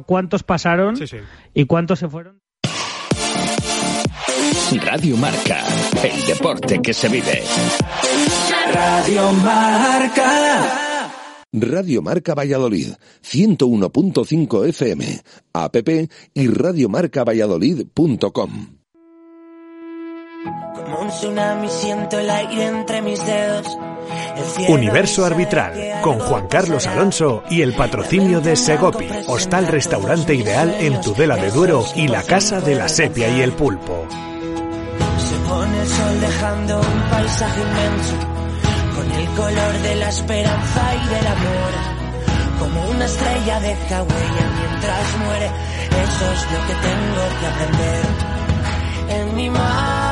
Cuántos pasaron Sí, sí. y cuántos se fueron. Radio Marca, el deporte que se vive. Radio Marca. Radio Marca Valladolid, 101.5 FM, app y radiomarcavalladolid.com. Como un tsunami siento el aire entre mis dedos. Universo Arbitral, con Juan Carlos. Alonso y el patrocinio de Segopi, hostal restaurante ideal en Tudela de Duero y la casa de la sepia y el pulpo. Se pone el sol dejando un paisaje inmenso, con el color de la esperanza y del amor. Como una estrella deja huella mientras muere, eso es lo que tengo que aprender. En mi mano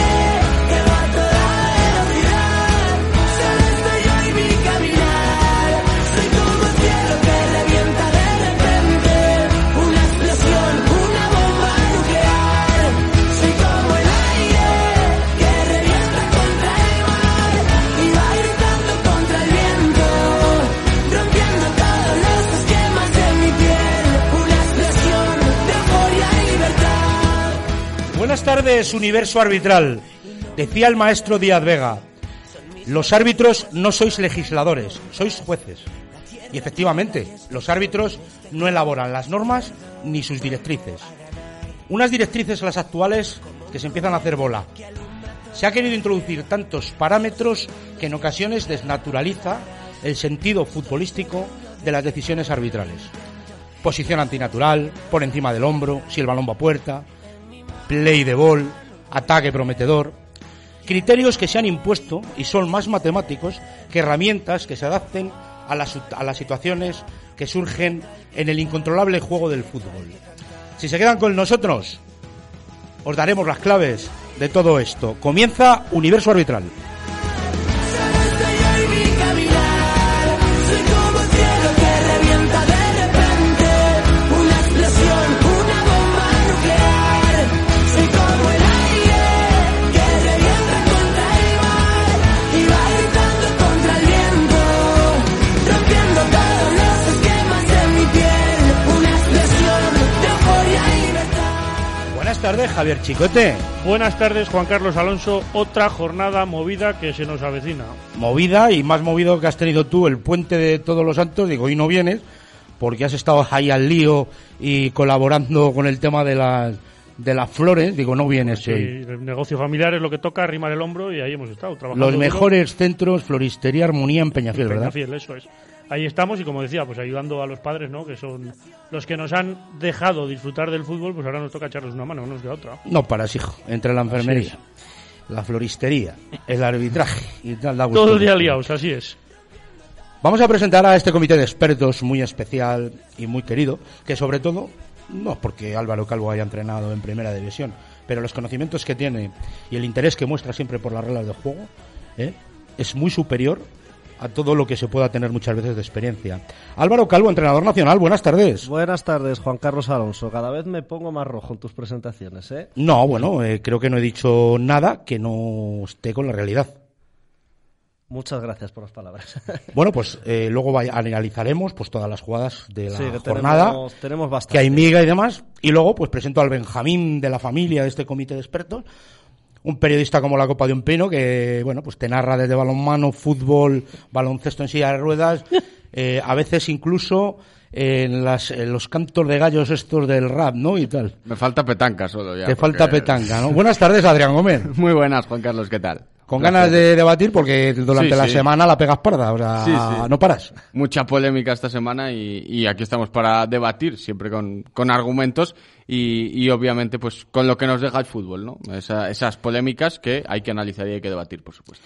Buenas tardes, universo arbitral. Decía el maestro Díaz Vega, los árbitros no sois legisladores, sois jueces. Y efectivamente, los árbitros no elaboran las normas ni sus directrices. Unas directrices las actuales que se empiezan a hacer bola. Se ha querido introducir tantos parámetros que en ocasiones desnaturaliza el sentido futbolístico de las decisiones arbitrales. Posición antinatural, por encima del hombro, si el balón va a puerta, play de ball, ataque prometedor. Criterios que se han impuesto y son más matemáticos que herramientas que se adapten a las, a las situaciones que surgen en el incontrolable juego del fútbol. Si se quedan con nosotros, os daremos las claves de todo esto. Comienza Universo Arbitral. Tardes, Javier Chicote. Buenas tardes, Juan Carlos Alonso. Otra jornada movida que se nos avecina. Movida y más movido que has tenido tú el puente de Todos los Santos. Digo, hoy no vienes porque has estado ahí al lío y colaborando con el tema de las de las flores. Digo, no vienes Sí, el negocio familiar es lo que toca, arrimar el hombro y ahí hemos estado trabajando. Los duro. mejores centros, floristería, armonía en Peñafiel, ¿verdad? Peñafiel, eso es. Ahí estamos y como decía, pues ayudando a los padres, ¿no? Que son los que nos han dejado disfrutar del fútbol, pues ahora nos toca echarles una mano, no nos queda otra. No paras, hijo. Entre la enfermería, la floristería, el arbitraje y tal. da Todo gusto. el día liados, así es. Vamos a presentar a este comité de expertos muy especial y muy querido, que sobre todo, no porque Álvaro Calvo haya entrenado en primera división, pero los conocimientos que tiene y el interés que muestra siempre por las reglas de juego ¿eh? es muy superior a todo lo que se pueda tener muchas veces de experiencia. Álvaro Calvo, entrenador nacional, buenas tardes. Buenas tardes, Juan Carlos Alonso. Cada vez me pongo más rojo en tus presentaciones, ¿eh? No, bueno, eh, creo que no he dicho nada que no esté con la realidad. Muchas gracias por las palabras. Bueno, pues eh, luego analizaremos pues todas las jugadas de la Sí, que jornada. tenemos, tenemos bastante. que hay miga y demás. Y luego, pues presento al Benjamín de la familia de este comité de expertos. Un periodista como la Copa de un Pino que, bueno, pues te narra desde balonmano, fútbol, baloncesto en silla de ruedas, eh, a veces incluso en, las, en los cantos de gallos estos del rap, ¿no? Y tal. Me falta petanca solo ya. te porque- falta petanca, ¿no? Buenas tardes, Adrián Gómez. Muy buenas, Juan Carlos, ¿qué tal? Con ganas de debatir porque durante Sí, la sí. semana la pegas parda, o sea, Sí, no paras. Mucha polémica esta semana y, y aquí estamos para debatir, siempre con, con argumentos y, y obviamente pues con lo que nos deja el fútbol, ¿no? Esa- esas polémicas que hay que analizar y hay que debatir, por supuesto.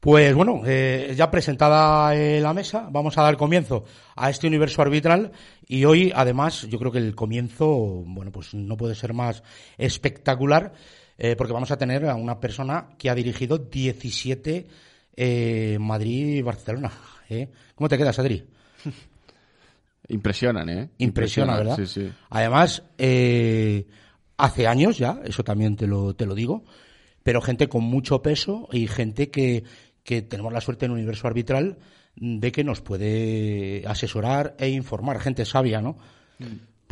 Pues bueno, eh, ya presentada eh, la mesa, vamos a dar comienzo a este universo arbitral y hoy, además, yo creo que el comienzo, bueno, pues no puede ser más espectacular eh, porque vamos a tener a una persona que ha dirigido 17 eh, Madrid y Barcelona. ¿eh? ¿Cómo te quedas, Adri? Impresionan, ¿eh? Impresiona, Impresionan, ¿verdad? Sí, sí. Además, eh, hace años ya, eso también te lo, te lo digo, pero gente con mucho peso y gente que, que tenemos la suerte en Universo Arbitral de que nos puede asesorar e informar, gente sabia, ¿no?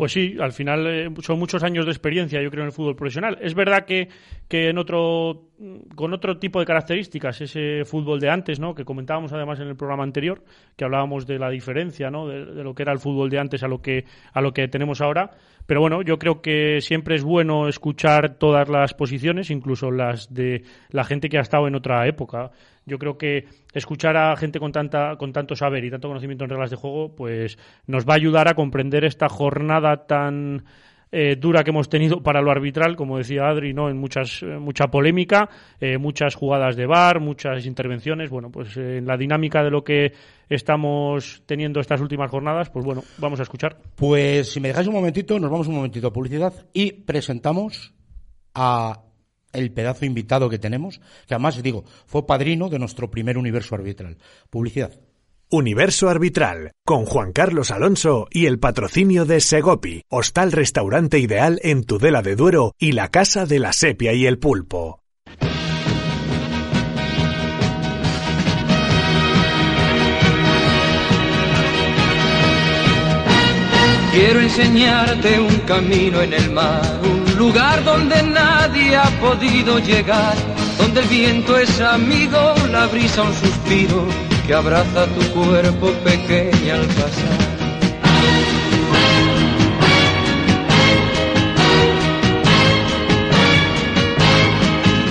Pues sí, al final eh, son muchos años de experiencia, yo creo, en el fútbol profesional. Es verdad que, que en otro, con otro tipo de características, ese fútbol de antes, ¿no? Que comentábamos además en el programa anterior, que hablábamos de la diferencia, ¿no? De, de lo que era el fútbol de antes a lo que a lo que tenemos ahora. Pero bueno, yo creo que siempre es bueno escuchar todas las posiciones, incluso las de la gente que ha estado en otra época. Yo creo que escuchar a gente con tanta con tanto saber y tanto conocimiento en reglas de juego, pues nos va a ayudar a comprender esta jornada tan eh, dura que hemos tenido para lo arbitral, como decía Adri, ¿no? En muchas, eh, mucha polémica, eh, muchas jugadas de bar, muchas intervenciones. Bueno, pues en la dinámica de lo que estamos teniendo estas últimas jornadas, pues bueno, vamos a escuchar. Pues si me dejáis un momentito, nos vamos un momentito a publicidad y presentamos a el pedazo invitado que tenemos, que además digo, fue padrino de nuestro primer universo arbitral. Publicidad. Universo Arbitral, con Juan Carlos Alonso y el patrocinio de Segopi, hostal restaurante ideal en Tudela de Duero y la Casa de la Sepia y el Pulpo. Quiero enseñarte un camino en el mar, un lugar donde nadie ha podido llegar, donde el viento es amigo, la brisa un suspiro que abraza tu cuerpo pequeño al pasar.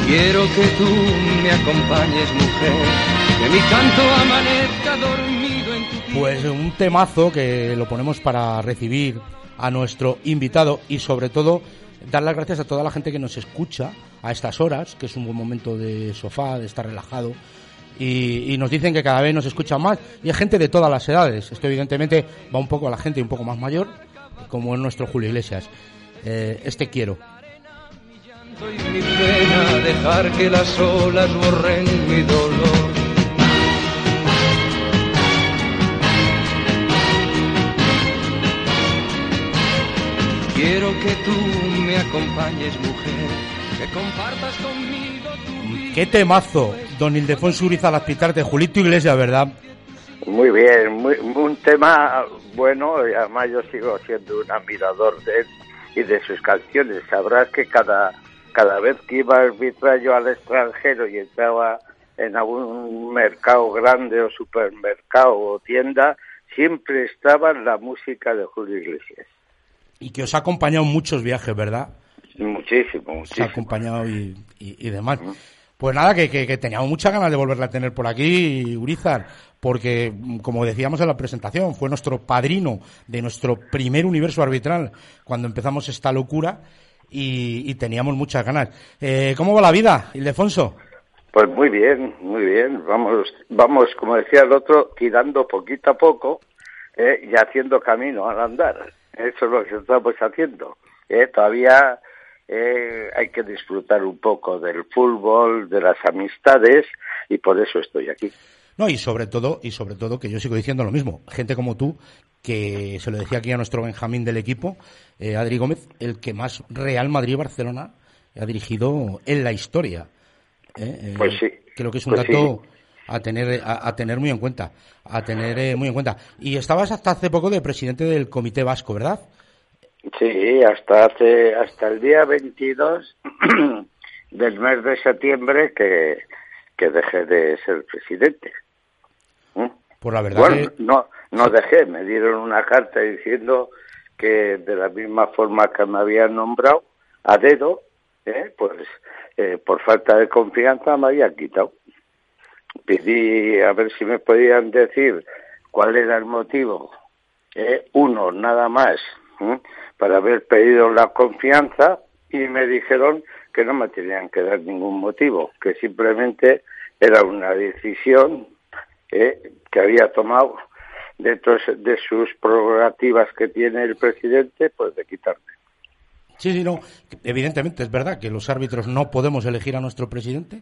Quiero que tú me acompañes, mujer, que mi canto amanezca dormido en tu. Pues un temazo que lo ponemos para recibir a nuestro invitado y sobre todo dar las gracias a toda la gente que nos escucha a estas horas, que es un buen momento de sofá, de estar relajado. Y, y nos dicen que cada vez nos escuchan más y hay gente de todas las edades. Esto evidentemente va un poco a la gente un poco más mayor, como es nuestro Julio Iglesias. Eh, este quiero. Soy mi pena dejar que las olas borren mi dolor. Acompañes, mujer, que compartas conmigo tu vida. ¡Qué temazo! Don Ildefonso Uriza Laspitarte, Julito Iglesias, ¿verdad? Muy bien, muy, un tema bueno, y además yo sigo siendo un admirador de él y de sus canciones. Sabrás que cada, cada vez que iba a arbitrar yo al extranjero y entraba en algún mercado grande o supermercado o tienda, siempre estaba la música de Julio Iglesias. Y que os ha acompañado en muchos viajes, ¿verdad? Muchísimo, Os ha muchísimo. acompañado y, y- y demás. Pues nada, que, que, que teníamos muchas ganas de volverla a tener por aquí, Urizar, porque, mm, como decíamos en la presentación, fue nuestro padrino de nuestro primer universo arbitral cuando empezamos esta locura y, y teníamos muchas ganas. Eh, ¿Cómo va la vida, Ildefonso? Pues muy bien, muy bien. Vamos, vamos, como decía el otro, tirando poquito a poco eh, y haciendo camino al andar. Eso es lo que estamos haciendo. Eh, todavía eh, hay que disfrutar un poco del fútbol, de las amistades y por eso estoy aquí. No, y sobre todo, y sobre todo que yo sigo diciendo lo mismo, gente como tú, que se lo decía aquí a nuestro Benjamín del equipo, eh, Adri Gómez, el que más Real Madrid-Barcelona ha dirigido en la historia. ¿eh? Eh, Pues sí, Creo que es un pues sí. dato a tener a, a tener muy en cuenta, a tener eh, muy en cuenta. Y estabas hasta hace poco de presidente del Comité Vasco, ¿verdad? Sí, hasta hace hasta el día 22 del mes de septiembre que, que dejé de ser presidente. ¿Mm? Por la verdad Bueno, que- no, no dejé, me dieron una carta diciendo que de la misma forma que me habían nombrado a dedo, ¿eh? pues eh, por falta de confianza me habían quitado. Pedí a ver si me podían decir cuál era el motivo, ¿eh? uno nada más, ¿eh? para haber pedido la confianza y me dijeron que no me tenían que dar ningún motivo, que simplemente era una decisión ¿eh? que había tomado dentro de sus prerrogativas que tiene el presidente, pues de quitarme. Sí, sí, no. Evidentemente es verdad que los árbitros no podemos elegir a nuestro presidente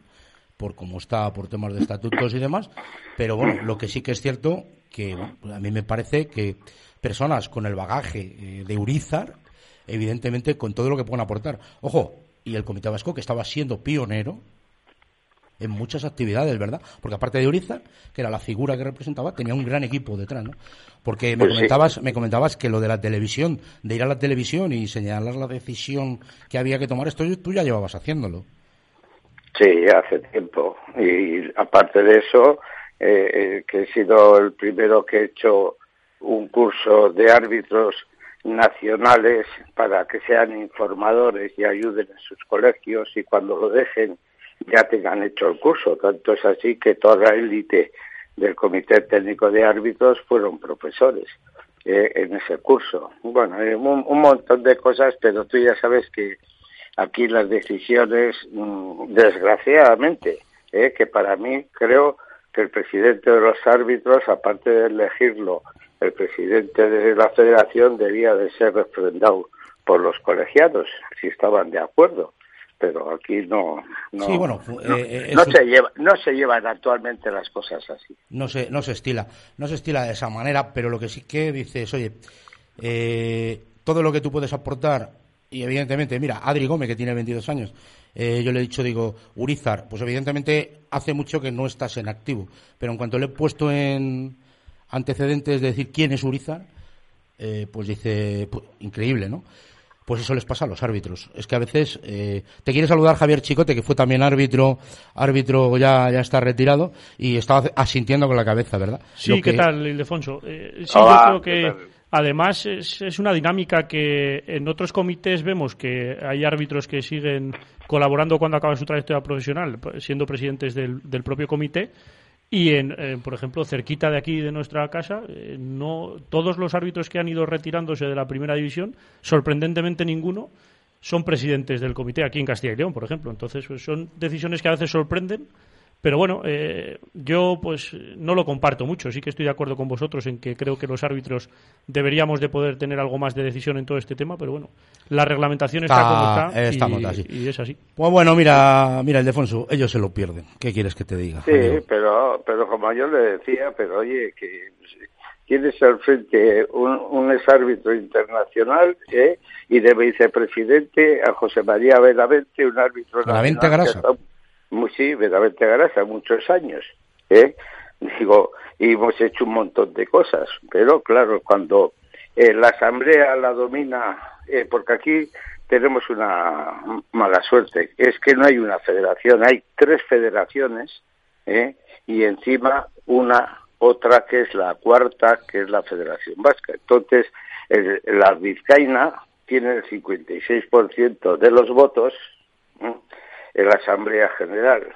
por cómo está, por temas de estatutos y demás. Pero bueno, lo que sí que es cierto que a mí me parece que personas con el bagaje eh, de Urizar, evidentemente con todo lo que pueden aportar. Ojo, y el Comité Vasco que estaba siendo pionero en muchas actividades, ¿verdad? Porque aparte de Urizar, que era la figura que representaba, tenía un gran equipo detrás, ¿no? Porque me Pues comentabas, me comentabas que lo de la televisión, de ir a la televisión y señalar la decisión que había que tomar, esto tú ya llevabas haciéndolo. Sí, hace tiempo. Y aparte de eso, eh, eh, que he sido el primero que he hecho un curso de árbitros nacionales para que sean informadores y ayuden en sus colegios y cuando lo dejen ya tengan hecho el curso. Tanto es así que toda la élite del Comité Técnico de Árbitros fueron profesores eh, en ese curso. Bueno, eh, un, un montón de cosas, pero tú ya sabes que aquí las decisiones, mm, desgraciadamente, eh, que para mí creo que el presidente de los árbitros, aparte de elegirlo, el presidente de la federación debía de ser refrendado por los colegiados, si estaban de acuerdo. Pero aquí no, no, Sí, bueno, no, eh, eh, no un- se lleva, no se llevan actualmente las cosas así. no se, no se estila, no se estila de esa manera, pero lo que sí que dices, oye, eh, todo lo que tú puedes aportar, y evidentemente, mira, Adri Gómez, que tiene 22 años, eh, yo le he dicho, digo, Urizar, pues evidentemente hace mucho que no estás en activo, pero en cuanto le he puesto en antecedentes de decir quién es Urizar, eh, pues dice, pu- increíble, ¿no? Pues eso les pasa a los árbitros. Es que a veces eh, te quiere saludar Javier Chicote, que fue también árbitro, árbitro ya, ya está retirado y estaba asintiendo con la cabeza, ¿verdad? Sí, Lo ¿qué que- tal, Ildefonso? Eh, sí, Hola, yo creo ¿qué que además es, es una dinámica que en otros comités vemos que hay árbitros que siguen colaborando cuando acaba su trayectoria profesional, pues, siendo presidentes del, del propio comité. Y, en, eh, por ejemplo, cerquita de aquí de nuestra casa, eh, no todos los árbitros que han ido retirándose de la primera división, sorprendentemente ninguno, son presidentes del comité aquí en Castilla y León, por ejemplo. Entonces, pues, son decisiones que a veces sorprenden, pero bueno, eh, yo pues no lo comparto mucho. Sí que estoy de acuerdo con vosotros en que creo que los árbitros deberíamos de poder tener algo más de decisión en todo este tema, pero bueno, la reglamentación está, Está- como está estamos y, así. y es así. Pues bueno, mira, mira, Ildefonso, ellos se lo pierden. ¿Qué quieres que te diga? Sí, pero, pero como yo le decía, pero oye, que tienes al frente un, un exárbitro internacional ¿eh? y de vicepresidente a José María Benavente, un árbitro Benavente nacional que está- muy, sí, Garasa, muchos años. ¿eh? Digo, y hemos hecho un montón de cosas, pero claro, cuando eh, la asamblea la domina, eh, porque aquí tenemos una mala suerte, es que no hay una federación, hay tres federaciones ¿eh? y encima una otra que es la cuarta, que es la Federación Vasca. Entonces, el- la vizcaína tiene el 56% de los votos ¿eh? En la Asamblea General.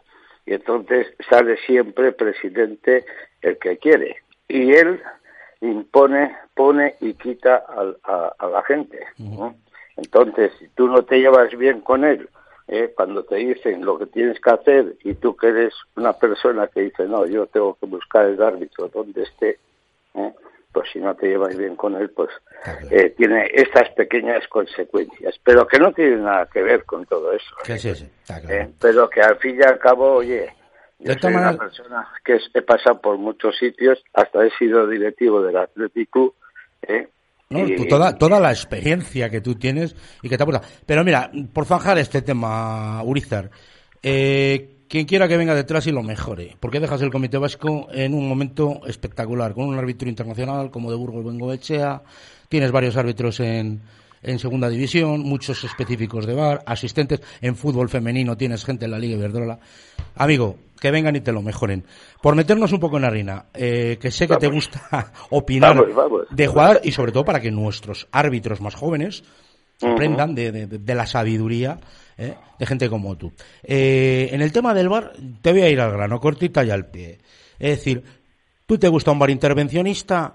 Y entonces sale siempre presidente el que quiere. Y él impone, pone y quita al- a, a la gente. ¿no? Entonces, si tú no te llevas bien con él, ¿eh? cuando te dicen lo que tienes que hacer y tú que eres una persona que dice, no, yo tengo que buscar el árbitro donde esté, ¿eh? Pues si no te llevas bien con él, pues eh, tiene estas pequeñas consecuencias, pero que no tienen nada que ver con todo eso. Que sí, sí, está claro. ¿eh? Pero que al fin y al cabo, oye, yo soy una persona que he pasado por muchos sitios, hasta he sido directivo del Athletic Club, ¿eh? No, tú toda, toda la experiencia que tú tienes y que te aporta. Pero mira, por zanjar este tema, Urizar, eh, quien quiera que venga detrás y lo mejore, porque dejas el Comité Vasco en un momento espectacular, con un árbitro internacional como de Burgos Bengoechea, tienes varios árbitros en, en segunda división, muchos específicos de bar, asistentes, en fútbol femenino tienes gente en la Liga Iberdrola. Amigo, que vengan y te lo mejoren. Por meternos un poco en harina, eh, que sé que te gusta opinar Vamos, vamos. de jugar y sobre todo para que nuestros árbitros más jóvenes aprendan de, de- de la sabiduría ¿eh? de gente como tú. Eh, en el tema del bar, te voy a ir al grano, cortita y al pie. Es decir, ¿tú te gusta un bar intervencionista,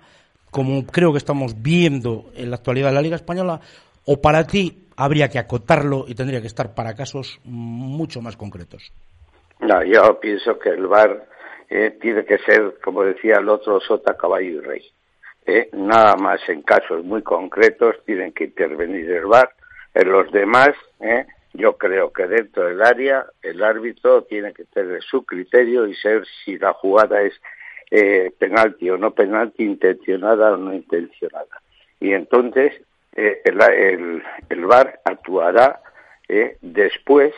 como creo que estamos viendo en la actualidad de la Liga Española, o para ti habría que acotarlo y tendría que estar para casos mucho más concretos? No, yo pienso que el VAR eh, tiene que ser, como decía el otro, sota, caballo y rey. Eh, nada más en casos muy concretos tienen que intervenir el VAR. En los demás, eh, yo creo que dentro del área el árbitro tiene que tener su criterio y ser si la jugada es eh, penalti o no penalti, intencionada o no intencionada. Y entonces eh, el, el, el VAR actuará eh, después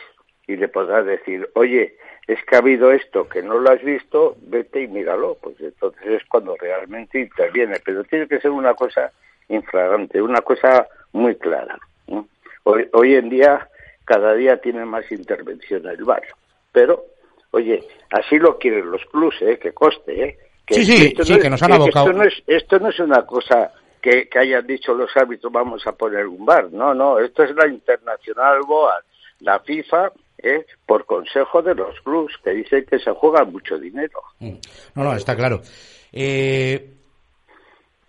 y le podrá decir, oye, es que ha habido esto que no lo has visto, vete y míralo. Pues entonces es cuando realmente interviene. Pero tiene que ser una cosa infragante, una cosa muy clara. Hoy, hoy en día, cada día tiene más intervención el VAR. Pero, oye, así lo quieren los clubs, ¿eh? que coste. ¿eh? Que, Sí, sí, esto sí, no que es- nos han abocado. Esto no es, esto no es una cosa que, que hayan dicho los árbitros, vamos a poner un VAR. No, no, esto es la Internacional BOA, la FIFA, ¿eh? por consejo de los clubs, que dicen que se juega mucho dinero. No, no, está claro. Eh,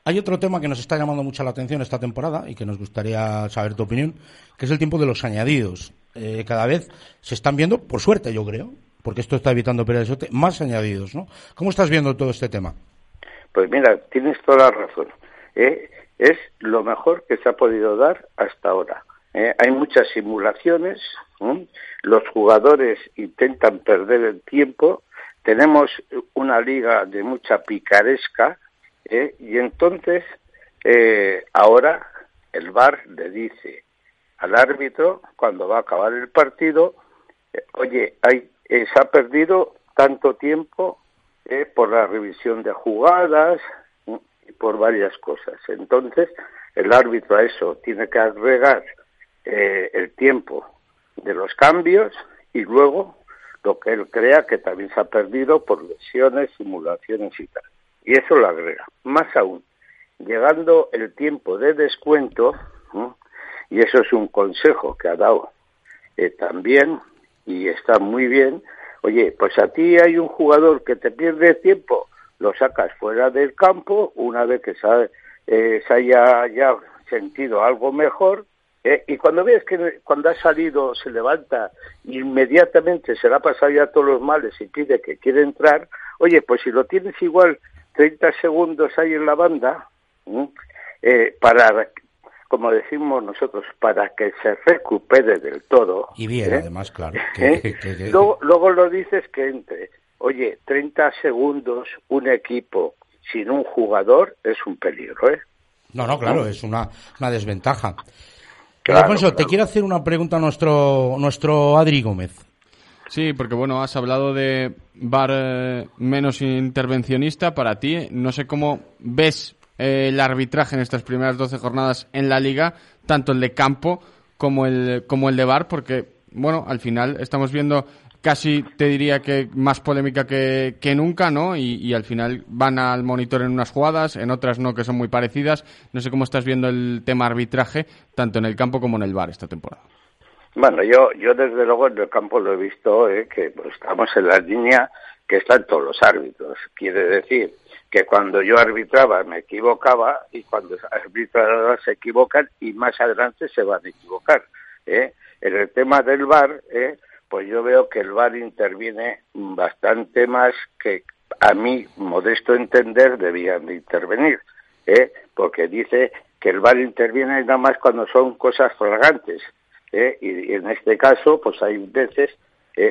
hay otro tema que nos está llamando mucho la atención esta temporada y que nos gustaría saber tu opinión, que es el tiempo de los añadidos. Eh, cada vez se están viendo, por suerte yo creo, porque esto está evitando pérdidas más añadidos, ¿no? ¿Cómo estás viendo todo este tema? Pues mira, tienes toda la razón. ¿eh? Es lo mejor que se ha podido dar hasta ahora. ¿eh? Hay muchas simulaciones, los jugadores intentan perder el tiempo, tenemos una liga de mucha picaresca ¿eh? y entonces eh, ahora el VAR le dice al árbitro cuando va a acabar el partido, oye, hay, eh, se ha perdido tanto tiempo eh, por la revisión de jugadas y por varias cosas. Entonces, el árbitro a eso tiene que agregar eh, el tiempo de los cambios y luego lo que él crea que también se ha perdido por lesiones, simulaciones y tal. Y eso lo agrega. Más aún, llegando el tiempo de descuento, y eso es un consejo que ha dado eh, también, y está muy bien, oye, pues a ti hay un jugador que te pierde tiempo, lo sacas fuera del campo, una vez que se, eh, se haya ya sentido algo mejor, eh, y cuando ves que cuando ha salido se levanta inmediatamente se le ha pasado ya todos los males y pide que quiere entrar, oye, pues si lo tienes igual 30 segundos ahí en la banda, eh, para, como decimos nosotros, para que se recupere del todo. Y bien, ¿eh? además, claro. que- que- que- luego, luego lo dices que entre. Oye, 30 segundos un equipo sin un jugador es un peligro, ¿eh? No, no, claro, es una, una desventaja. Claro, Alfonso, te quiero hacer una pregunta a nuestro, nuestro Adri Gómez. Sí, porque bueno, has hablado de VAR eh, menos intervencionista para ti. No sé cómo ves eh, el arbitraje en estas primeras 12 jornadas en la liga, tanto el de campo como el, como el de VAR, porque bueno, al final estamos viendo casi, te diría que más polémica que, que nunca, ¿no? Y, y al final van al monitor en unas jugadas, en otras no, que son muy parecidas. No sé cómo estás viendo el tema arbitraje, tanto en el campo como en el VAR esta temporada. Bueno, yo, yo desde luego en el campo lo he visto, ¿eh? que pues, estamos en la línea que están todos los árbitros. Quiere decir que cuando yo arbitraba me equivocaba y cuando arbitraba se equivocan y más adelante se van a equivocar. ¿eh? En el tema del VAR, ¿eh? pues yo veo que el VAR interviene bastante más que a mí, modesto entender, debían de intervenir, ¿eh? porque dice que el VAR interviene nada más cuando son cosas flagrantes. ¿Eh? Y, en este caso, pues hay veces,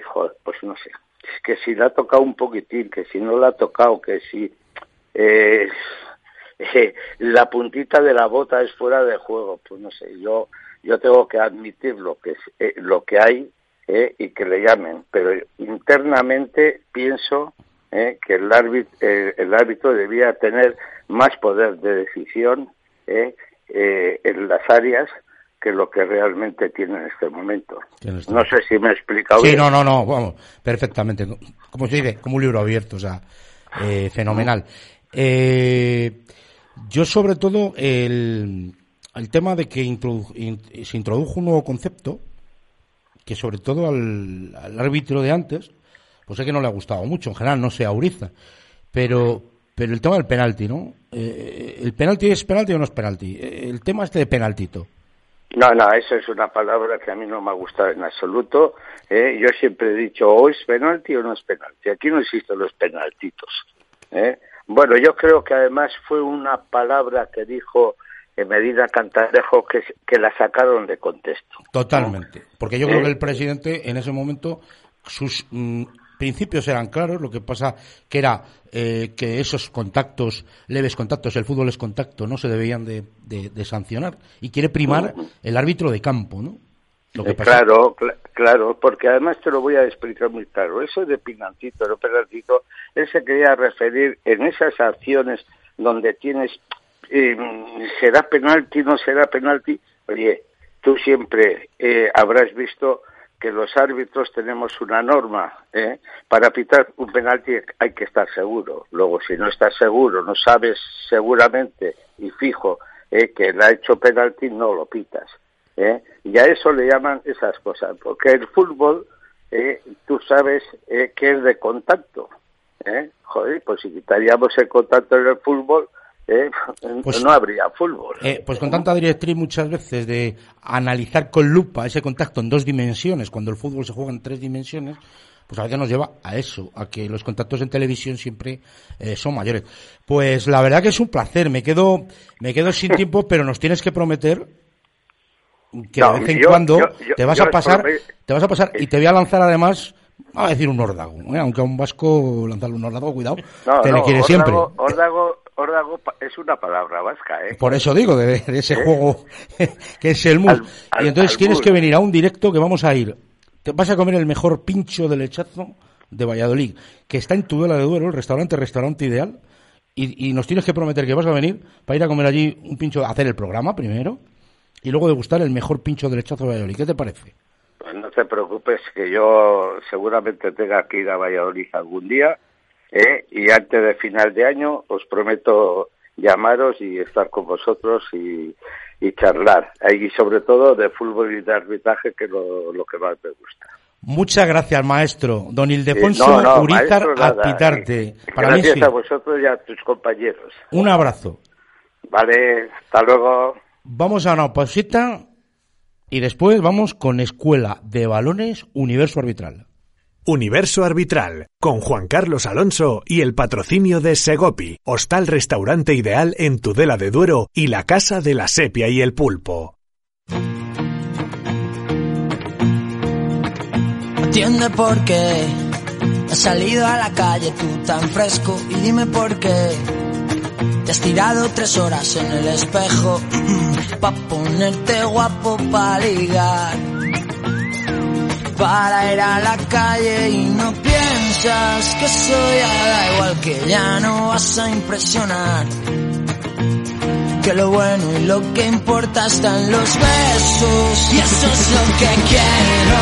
joder, pues no sé, que si le ha tocado un poquitín, que si no le ha tocado, que si eh, eh, la puntita de la bota es fuera de juego, pues no sé, yo yo tengo que admitir lo que eh, lo que hay eh, y que le llamen, pero internamente pienso eh, que el árbitro, eh, el árbitro debía tener más poder de decisión eh, en las áreas que lo que realmente tiene en este momento. No sé si me he explicado Sí, bien. no, no, no, vamos, perfectamente. Como se dice, como un libro abierto, o sea, eh, fenomenal. Eh, yo sobre todo, el, el tema de que introdu- in- se introdujo un nuevo concepto que sobre todo al, al árbitro de antes, pues sé que no le ha gustado mucho, en general no se auriza, pero, pero el tema del penalti, ¿no? Eh, ¿El penalti es penalti o no es penalti? Eh, El tema este de penaltito. No, no, eso es una palabra que a mí no me ha gustado en absoluto. ¿eh? Yo siempre he dicho, o es penalti o no es penalti. Aquí no existen los penaltitos. ¿eh? Bueno, yo creo que además fue una palabra que dijo en Medina Cantarejo que, que la sacaron de contexto. Totalmente. Porque yo creo Eh, que el presidente en ese momento sus mm, principios eran claros, lo que pasa que era eh, que esos contactos, leves contactos, el fútbol es contacto, no se debían de, de- de sancionar y quiere primar el árbitro de campo, ¿no? Lo que Eh, pasa- claro, cl- claro, porque además te lo voy a explicar muy claro. Eso de pinantito, no penaltito, él se quería referir en esas acciones donde tienes, eh, será penalti, no será penalti. Oye, tú siempre eh, habrás visto que los árbitros tenemos una norma. ¿eh? Para pitar un penalti hay que estar seguro. Luego, si no estás seguro, no sabes seguramente y fijo eh, que le ha hecho penalti, no lo pitas. ¿eh? Y a eso le llaman esas cosas, porque el fútbol, eh, tú sabes eh, que es de contacto. ¿eh? Joder, pues si quitaríamos el contacto en el fútbol, eh, Pues- no habría fútbol. Eh, pues con tanta directriz muchas veces de analizar con lupa ese contacto en dos dimensiones, cuando el fútbol se juega en tres dimensiones, pues a veces nos lleva a eso, a que los contactos en televisión siempre eh, son mayores. Pues la verdad que es un placer, me quedo, me quedo sin tiempo, pero nos tienes que prometer que No, de vez en yo- cuando yo- yo- te vas a pasar, te vas a pasar y te voy a lanzar además, a decir un órdago, ¿eh? aunque a un vasco lanzarle un órdago, cuidado, No, te no, le quiere siempre. Órdago es una palabra vasca, ¿eh? Por eso digo, de, de ese ¿Eh? juego que es el mus. Al- al- y entonces tienes mus. que venir a un directo que vamos a ir. Te vas a comer el mejor pincho de lechazo de Valladolid, que está en Tudela de Duero, el restaurante, restaurante ideal. Y, y nos tienes que prometer que vas a venir para ir a comer allí un pincho, hacer el programa primero y luego degustar el mejor pincho de lechazo de Valladolid. ¿Qué te parece? Pues no te preocupes que yo seguramente tenga que ir a Valladolid algún día ¿eh? y antes de final de año os prometo llamaros y estar con vosotros y, y charlar. Eh, Y sobre todo de fútbol y de arbitraje, que es lo, lo que más me gusta. Muchas gracias, maestro. Don Ildefonso Eh, no, no, Urizar. Azpitarte. Eh, Para mí Gracias sí. a vosotros y a tus compañeros. Un abrazo. Vale, hasta luego. Vamos a una pausita y después vamos con Escuela de Balones Universo Arbitral. Universo Arbitral, con Juan Carlos Alonso y el patrocinio de Segopi, hostal restaurante ideal en Tudela de Duero y la casa de la sepia y el pulpo. Entiende por qué. Has salido a la calle tú tan fresco y dime por qué. Te has tirado tres horas en el espejo pa ponerte guapo pa ligar para ir a la calle y no piensas que soy da igual que ya no vas a impresionar. Que lo bueno y lo que importa están los besos y eso es lo que quiero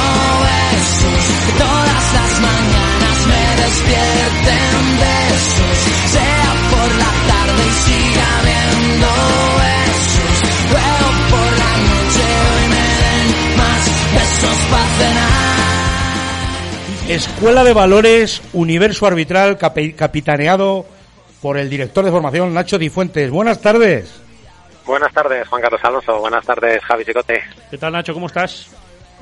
besos. Que todas las mañanas me despierten besos Escuela de Valores Universo Arbitral capi- capitaneado por el director de formación Nacho Difuentes. Buenas tardes. Buenas tardes, Juan Carlos Alonso. Buenas tardes, Javi Chicote. ¿Qué tal, Nacho? ¿Cómo estás?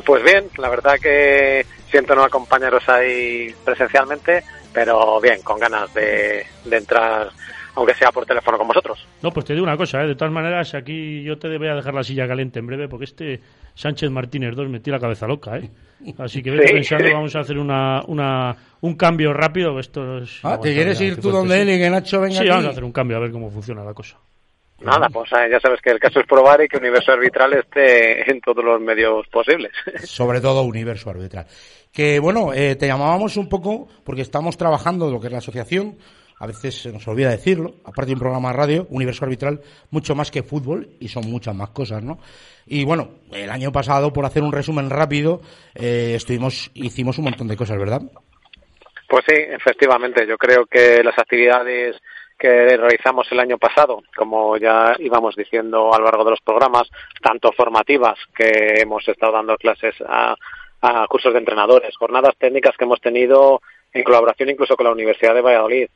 Pues bien, la verdad que siento no acompañaros ahí presencialmente, pero bien, con ganas de, de entrar, aunque sea por teléfono con vosotros. No, pues te digo una cosa, ¿eh? de todas maneras, aquí yo te voy a dejar la silla caliente en breve, porque este Sánchez Martínez 2 me tira la cabeza loca, ¿eh? Así que vete Sí. pensando, vamos a hacer una, una, un cambio rápido. Esto es, Ah, ¿te quieres ir tú donde él y que Nacho venga Sí, aquí? vamos a hacer un cambio, a ver cómo funciona la cosa. Nada, pues eh, ya sabes que el caso es probar y que Universo Arbitral esté en todos los medios posibles. Sobre todo Universo Arbitral. Que bueno, eh, te llamábamos un poco porque estamos trabajando lo que es la asociación. A veces se nos olvida decirlo. Aparte de un programa de radio, Universo Arbitral, mucho más que fútbol y son muchas más cosas, ¿no? Y bueno, el año pasado, por hacer un resumen rápido, eh, estuvimos, hicimos un montón de cosas, ¿verdad? Pues sí, efectivamente. Yo creo que las actividades que realizamos el año pasado, como ya íbamos diciendo a lo largo de los programas, tanto formativas que hemos estado dando clases a, a cursos de entrenadores, jornadas técnicas que hemos tenido en colaboración incluso con la Universidad de Valladolid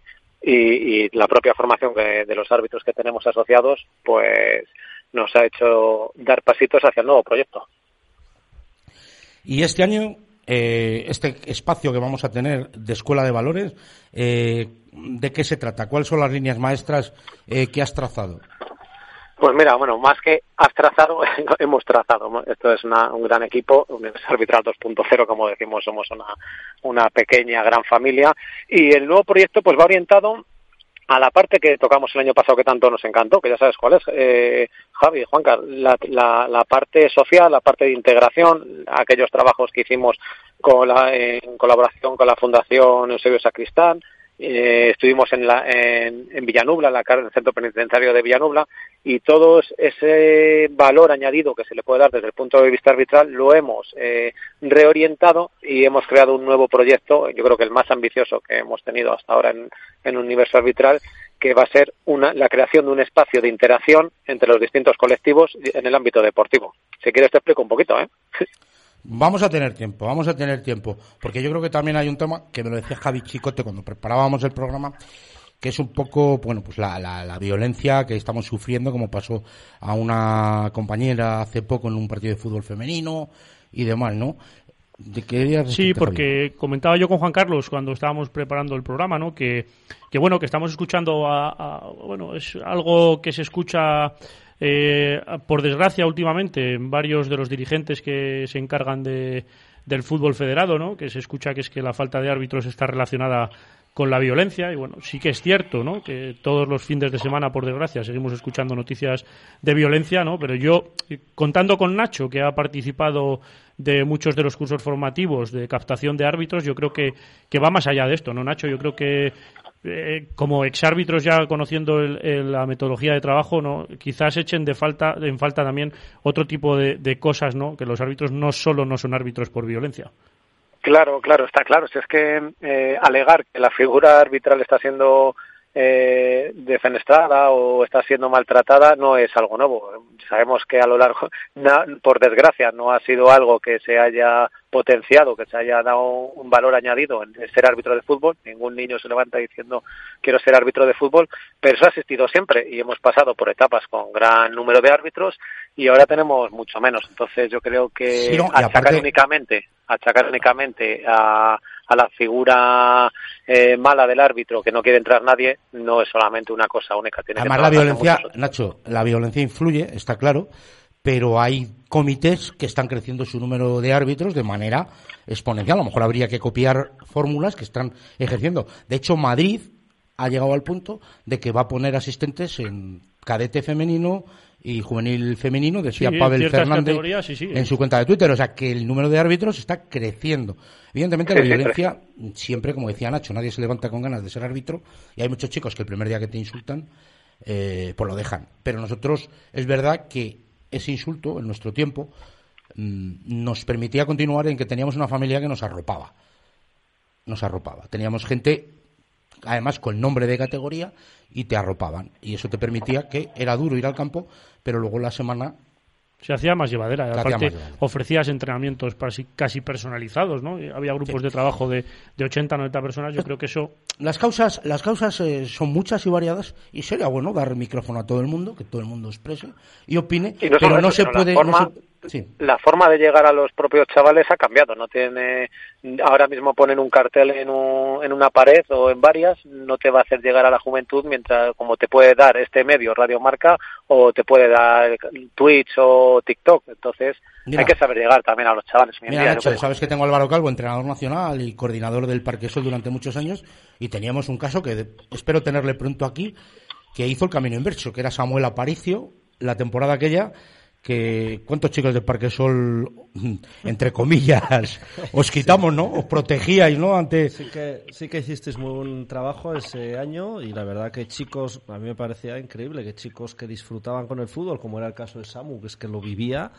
y, y la propia formación que- de los árbitros que tenemos asociados, pues nos ha hecho dar pasitos hacia el nuevo proyecto. Y este año, eh, este espacio que vamos a tener de Escuela de Valores, eh, ¿de qué se trata? ¿Cuáles son las líneas maestras eh, que has trazado? Pues mira, bueno, más que has trazado, hemos trazado. Esto es una- un gran equipo, Universal Arbitral 2.0, como decimos, somos una, una pequeña, gran familia. Y el nuevo proyecto pues va orientado a la parte que tocamos el año pasado que tanto nos encantó, que ya sabes cuál es, eh, Javi, Juanca, la, la, la parte social, la parte de integración, aquellos trabajos que hicimos con la, en colaboración con la Fundación Eusebio Sacristán, eh, estuvimos en, la, en, en Villanubla, en la en el centro penitenciario de Villanubla, y todo ese valor añadido que se le puede dar desde el punto de vista arbitral lo hemos eh, reorientado y hemos creado un nuevo proyecto, yo creo que el más ambicioso que hemos tenido hasta ahora en, en Universo Arbitral, que va a ser una, la creación de un espacio de interacción entre los distintos colectivos en el ámbito deportivo. Si quieres te explico un poquito, ¿eh? Vamos a tener tiempo, vamos a tener tiempo, porque yo creo que también hay un tema que me lo decía Javi Chicote cuando preparábamos el programa, que es un poco, bueno, pues la, la, la violencia que estamos sufriendo, como pasó a una compañera hace poco en un partido de fútbol femenino y demás, ¿no? ¿De qué Sí, porque comentaba yo con Juan Carlos cuando estábamos preparando el programa, ¿no? Que, que bueno, que estamos escuchando a, a- bueno, es algo que se escucha eh, por desgracia últimamente en varios de los dirigentes que se encargan de, del fútbol federado, ¿no? Que se escucha que es que la falta de árbitros está relacionada con la violencia y bueno, sí que es cierto, ¿no? Que todos los fines de semana, por desgracia, seguimos escuchando noticias de violencia, ¿no? Pero yo, contando con Nacho, que ha participado de muchos de los cursos formativos de captación de árbitros, yo creo que, que va más allá de esto, ¿no, Nacho? Yo creo que eh, como exárbitros ya conociendo el- el- la metodología de trabajo, ¿no? Quizás echen de falta, en falta también otro tipo de, cosas, ¿no? Que los árbitros no solo no son árbitros por violencia. Claro, claro, está claro. Si es que eh, alegar que la figura arbitral está siendo eh, defenestrada o está siendo maltratada no es algo nuevo. Sabemos que a lo largo, na- por desgracia, no ha sido algo que se haya potenciado, que se haya dado un valor añadido en ser árbitro de fútbol. Ningún niño se levanta diciendo quiero ser árbitro de fútbol, pero eso ha existido siempre y hemos pasado por etapas con gran número de árbitros y ahora tenemos mucho menos. Entonces yo creo que Sí, no, achacar aparte- únicamente, achacar únicamente a, a la figura eh, mala del árbitro que no quiere entrar nadie no es solamente una cosa única. Tiene que Además, la trabajarse violencia. Nacho, la violencia influye, está claro, pero hay comités que están creciendo su número de árbitros de manera exponencial. A lo mejor habría que copiar fórmulas que están ejerciendo. De hecho, Madrid ha llegado al punto de que va a poner asistentes en cadete femenino y juvenil femenino, decía Sí, Pavel Fernández categorías, sí, sí. en su cuenta de Twitter. O sea, que el número de árbitros está creciendo. Evidentemente, la violencia, siempre, como decía Nacho, nadie se levanta con ganas de ser árbitro y hay muchos chicos que el primer día que te insultan, eh, pues lo dejan. Pero nosotros, es verdad que ese insulto, en nuestro tiempo, mm, nos permitía continuar en que teníamos una familia que nos arropaba. Nos arropaba. Teníamos gente, además, con nombre de categoría y te arropaban. Y eso te permitía que era duro ir al campo, pero luego la semana Se hacía más llevadera. Se aparte, más llevadera. ofrecías entrenamientos casi, casi personalizados, ¿no? Había grupos de trabajo de, de 80, 90 personas. Yo creo que eso Las causas, las causas eh, son muchas y variadas y sería bueno dar el micrófono a todo el mundo, que todo el mundo exprese y opine, Y no pero no eso, se puede... forma- no se- sí. la forma de llegar a los propios chavales ha cambiado. No tiene ahora mismo ponen un cartel en, un- en una pared o en varias, no te va a hacer llegar a la juventud mientras como te puede dar este medio Radio Marca o te puede dar Twitch o TikTok. Entonces Mira. hay que saber llegar también a los chavales. Mira, día, Nacho, sabes que tengo a Álvaro Calvo, entrenador nacional y coordinador del Parque Sol durante muchos años, y teníamos un caso que espero tenerle pronto aquí, que hizo el camino inverso, que era Samuel Aparicio, la temporada aquella, que cuántos chicos del Parque Sol, entre comillas, os quitamos, ¿no? Os protegíais, ¿no? Ante... Sí que, sí que hicisteis muy buen trabajo ese año y la verdad que chicos, a mí me parecía increíble que chicos que disfrutaban con el fútbol, como era el caso de Samu, que es que lo vivía,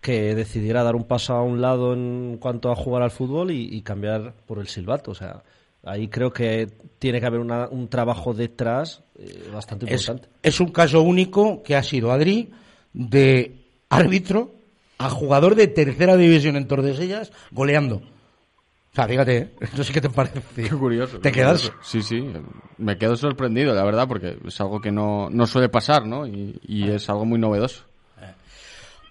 que decidiera dar un paso a un lado en cuanto a jugar al fútbol y, y cambiar por el silbato. O sea, Ahí creo que tiene que haber una- un trabajo detrás eh, bastante Es, importante. es un caso único que ha sido Adri de árbitro a jugador de tercera división en Tordesillas goleando. O sea, fíjate, ¿eh? no sé qué te parece. Qué curioso. ¿Te qué quedas? curioso. Sí, sí. Me quedo sorprendido, la verdad, porque es algo que no, no suele pasar, ¿no? Y, y es algo muy novedoso.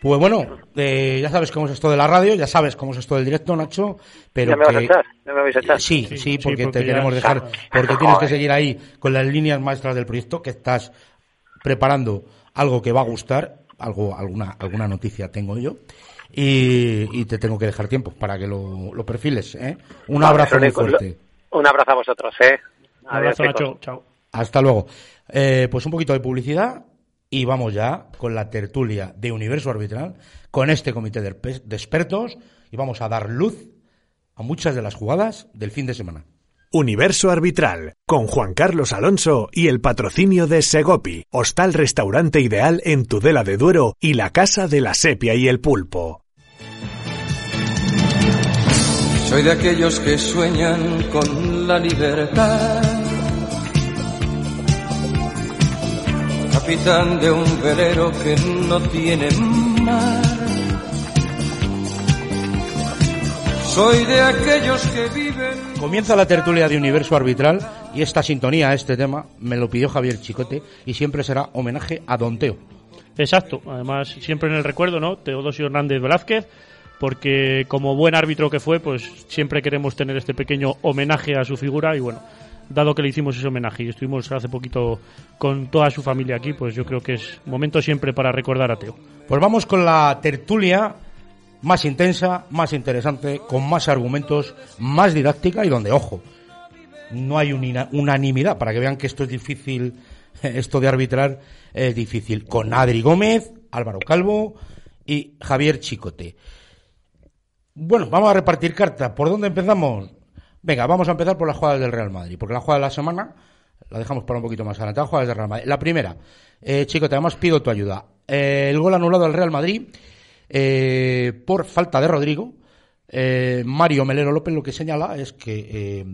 Pues bueno, eh, ya sabes cómo es esto de la radio, ya sabes cómo es esto del directo, Nacho, pero ¿Ya me vas a echar? ¿Ya me vais a echar? Sí, sí, Sí, porque, porque te ya- queremos dejar, porque tienes que seguir ahí con las líneas maestras del proyecto, que estás preparando algo que va a gustar, algo, alguna, alguna noticia tengo yo, y, y te tengo que dejar tiempo para que lo, lo perfiles, ¿eh? Un Vale, abrazo muy lo- fuerte. Un abrazo a vosotros, ¿eh? Un abrazo. Nacho. Chao. Hasta luego. Eh, pues un poquito de publicidad y vamos ya con la tertulia de Universo Arbitral, con este comité de expertos y vamos a dar luz a muchas de las jugadas del fin de semana. Universo Arbitral, con Juan Carlos Alonso y el patrocinio de Segopi, hostal restaurante ideal en Tudela de Duero y la Casa de la Sepia y el Pulpo. Soy de aquellos que sueñan con la libertad. Capitán de un velero que no tiene mar. Soy de aquellos que viven. Comienza la tertulia de Universo Arbitral y esta sintonía, este tema, me lo pidió Javier Chicote y siempre será homenaje a Don Teo. Exacto, además siempre en el recuerdo, ¿no? Teodosio Hernández Velázquez, porque como buen árbitro que fue, pues siempre queremos tener este pequeño homenaje a su figura y bueno, dado que le hicimos ese homenaje y estuvimos hace poquito con toda su familia aquí, pues yo creo que es momento siempre para recordar a Teo. Pues vamos con la tertulia más intensa, más interesante, con más argumentos, más didáctica y donde, ojo, no hay unanimidad para que vean que esto es difícil, esto de arbitrar es difícil. Con Adri Gómez, Álvaro Calvo y Javier Chicote. Bueno, vamos a repartir cartas. ¿Por dónde empezamos? Venga, vamos a empezar por las jugadas del Real Madrid, porque la jugada de la semana la dejamos para un poquito más adelante. Las jugadas del Real Madrid. La primera, eh, Chicote, además pido tu ayuda. Eh, el gol anulado al Real Madrid eh, por falta de Rodrigo. Eh, Mario Melero López lo que señala es que eh,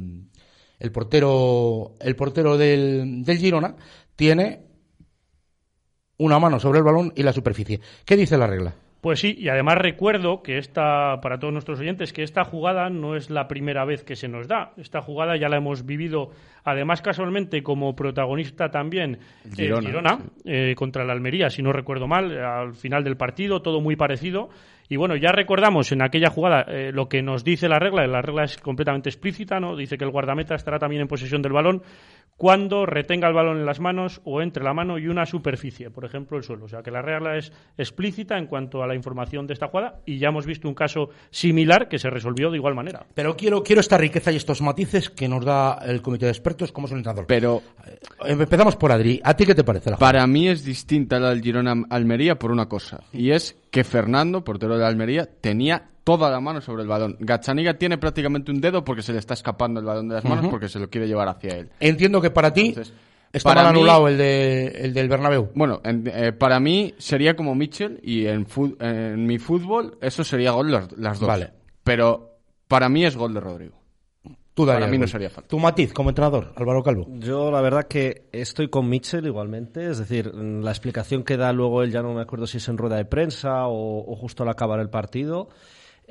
el portero, el portero del, del Girona tiene una mano sobre el balón y la superficie. ¿Qué dice la regla? Pues sí, y además recuerdo que esta, para todos nuestros oyentes, que esta jugada no es la primera vez que se nos da. Esta jugada ya la hemos vivido, además casualmente como protagonista también el Girona, Girona, eh, contra el Almería, si no recuerdo mal, al final del partido, todo muy parecido. Y bueno, ya recordamos en aquella jugada eh, lo que nos dice la regla, la regla es completamente explícita, ¿no? Dice que el guardameta estará también en posesión del balón cuando retenga el balón en las manos o entre la mano y una superficie, por ejemplo el suelo. O sea que la regla es explícita en cuanto a la información de esta jugada y ya hemos visto un caso similar que se resolvió de igual manera. Pero quiero, quiero esta riqueza y estos matices que nos da el comité de expertos como es un entrenador. Pero Eh, Empezamos por Adri. ¿A ti qué te parece la jugada? para mí es distinta la del Girona Almería por una cosa. Y es que Fernando, portero de Almería, tenía toda la mano sobre el balón. Gazzaniga tiene prácticamente un dedo porque se le está escapando el balón de las manos porque se lo quiere llevar hacia él. Entiendo que para ti Entonces, está para mal mí- anulado el, de, el del Bernabéu. Bueno, en- eh, para mí sería como Mitchell y en mi fútbol eso sería gol las, las dos. Vale. Pero para mí es gol de Rodrigo. Tú para mí no gol. sería falta. Tu matiz como entrenador, Álvaro Calvo. Yo la verdad que estoy con Mitchell igualmente, es decir, mm, la explicación que da luego él, ya no me acuerdo si es en rueda de prensa o, o justo al acabar el partido,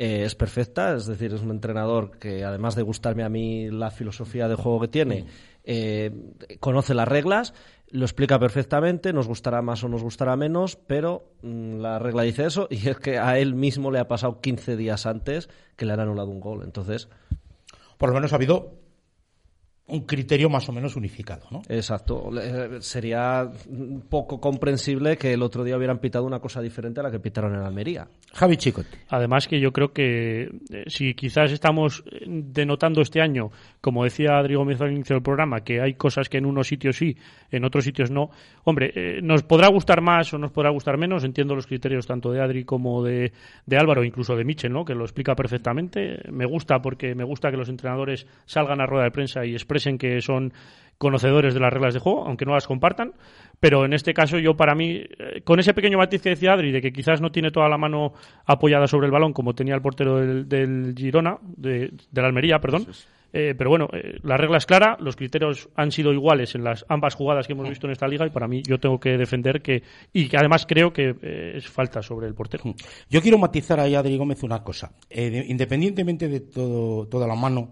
eh, es perfecta, es decir, es un entrenador que además de gustarme a mí la filosofía de juego que tiene, eh, conoce las reglas, lo explica perfectamente, nos gustará más o nos gustará menos, pero mm, la regla dice eso y es que a él mismo le ha pasado 15 días antes que le han anulado un gol, entonces... Por lo menos ha habido un criterio más o menos unificado, ¿no? Exacto. Le- Sería poco comprensible que el otro día hubieran pitado una cosa diferente a la que pitaron en Almería. Javi Chicote. Además que yo creo que eh, si quizás estamos eh, denotando este año, como decía Adri Gómez al inicio del programa, que hay cosas que en unos sitios sí, en otros sitios no, hombre, eh, nos podrá gustar más o nos podrá gustar menos, entiendo los criterios tanto de Adri como de, de Álvaro, incluso de Michel, ¿no? que lo explica perfectamente. Me gusta porque me gusta que los entrenadores salgan a rueda de prensa y expresen que son conocedores de las reglas de juego, aunque no las compartan. Pero en este caso, yo para mí, eh, con ese pequeño matiz que decía Adri, de que quizás no tiene toda la mano apoyada sobre el balón, como tenía el portero del, del Girona, de, la Almería, perdón, Eh, pero bueno, eh, la regla es clara, los criterios han sido iguales en las ambas jugadas que hemos visto en esta liga y para mí yo tengo que defender que, y que además creo que eh, es falta sobre el portero. Yo quiero matizar ahí a Adri Gómez una cosa. Eh, de- independientemente de todo, toda la mano,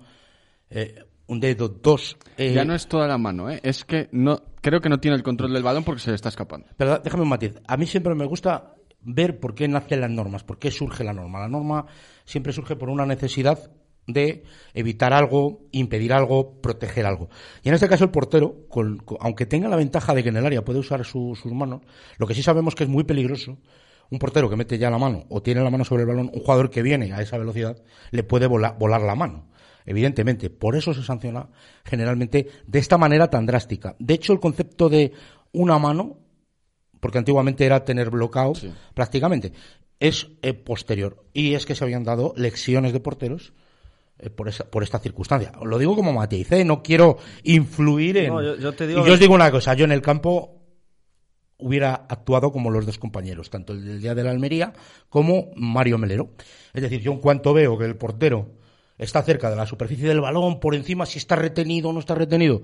eh, un dedo, dos. eh, Ya no es toda la mano, ¿eh? es que no creo que no tiene el control del balón porque se le está escapando. Pero déjame un matiz. A mí siempre me gusta ver por qué nacen las normas, por qué surge la norma. La norma siempre surge por una necesidad de evitar algo, impedir algo, proteger algo. Y en este caso el portero, con- con- aunque tenga la ventaja de que en el área puede usar su- sus manos, lo que sí sabemos que es muy peligroso, un portero que mete ya la mano o tiene la mano sobre el balón, un jugador que viene a esa velocidad, le puede vola- volar la mano. Evidentemente, por eso se sanciona generalmente de esta manera tan drástica. De hecho, el concepto de una mano porque antiguamente era tener bloqueado prácticamente, es eh, posterior. Y es que se habían dado lecciones de porteros por, esa, por esta circunstancia. Lo digo como matiz, ¿eh? no quiero influir en... No, yo- yo te digo y que- yo os digo una cosa, yo en el campo hubiera actuado como los dos compañeros, tanto el del día de la Almería como Mario Melero. Es decir, yo en cuanto veo que el portero está cerca de la superficie del balón, por encima si está retenido o no está retenido,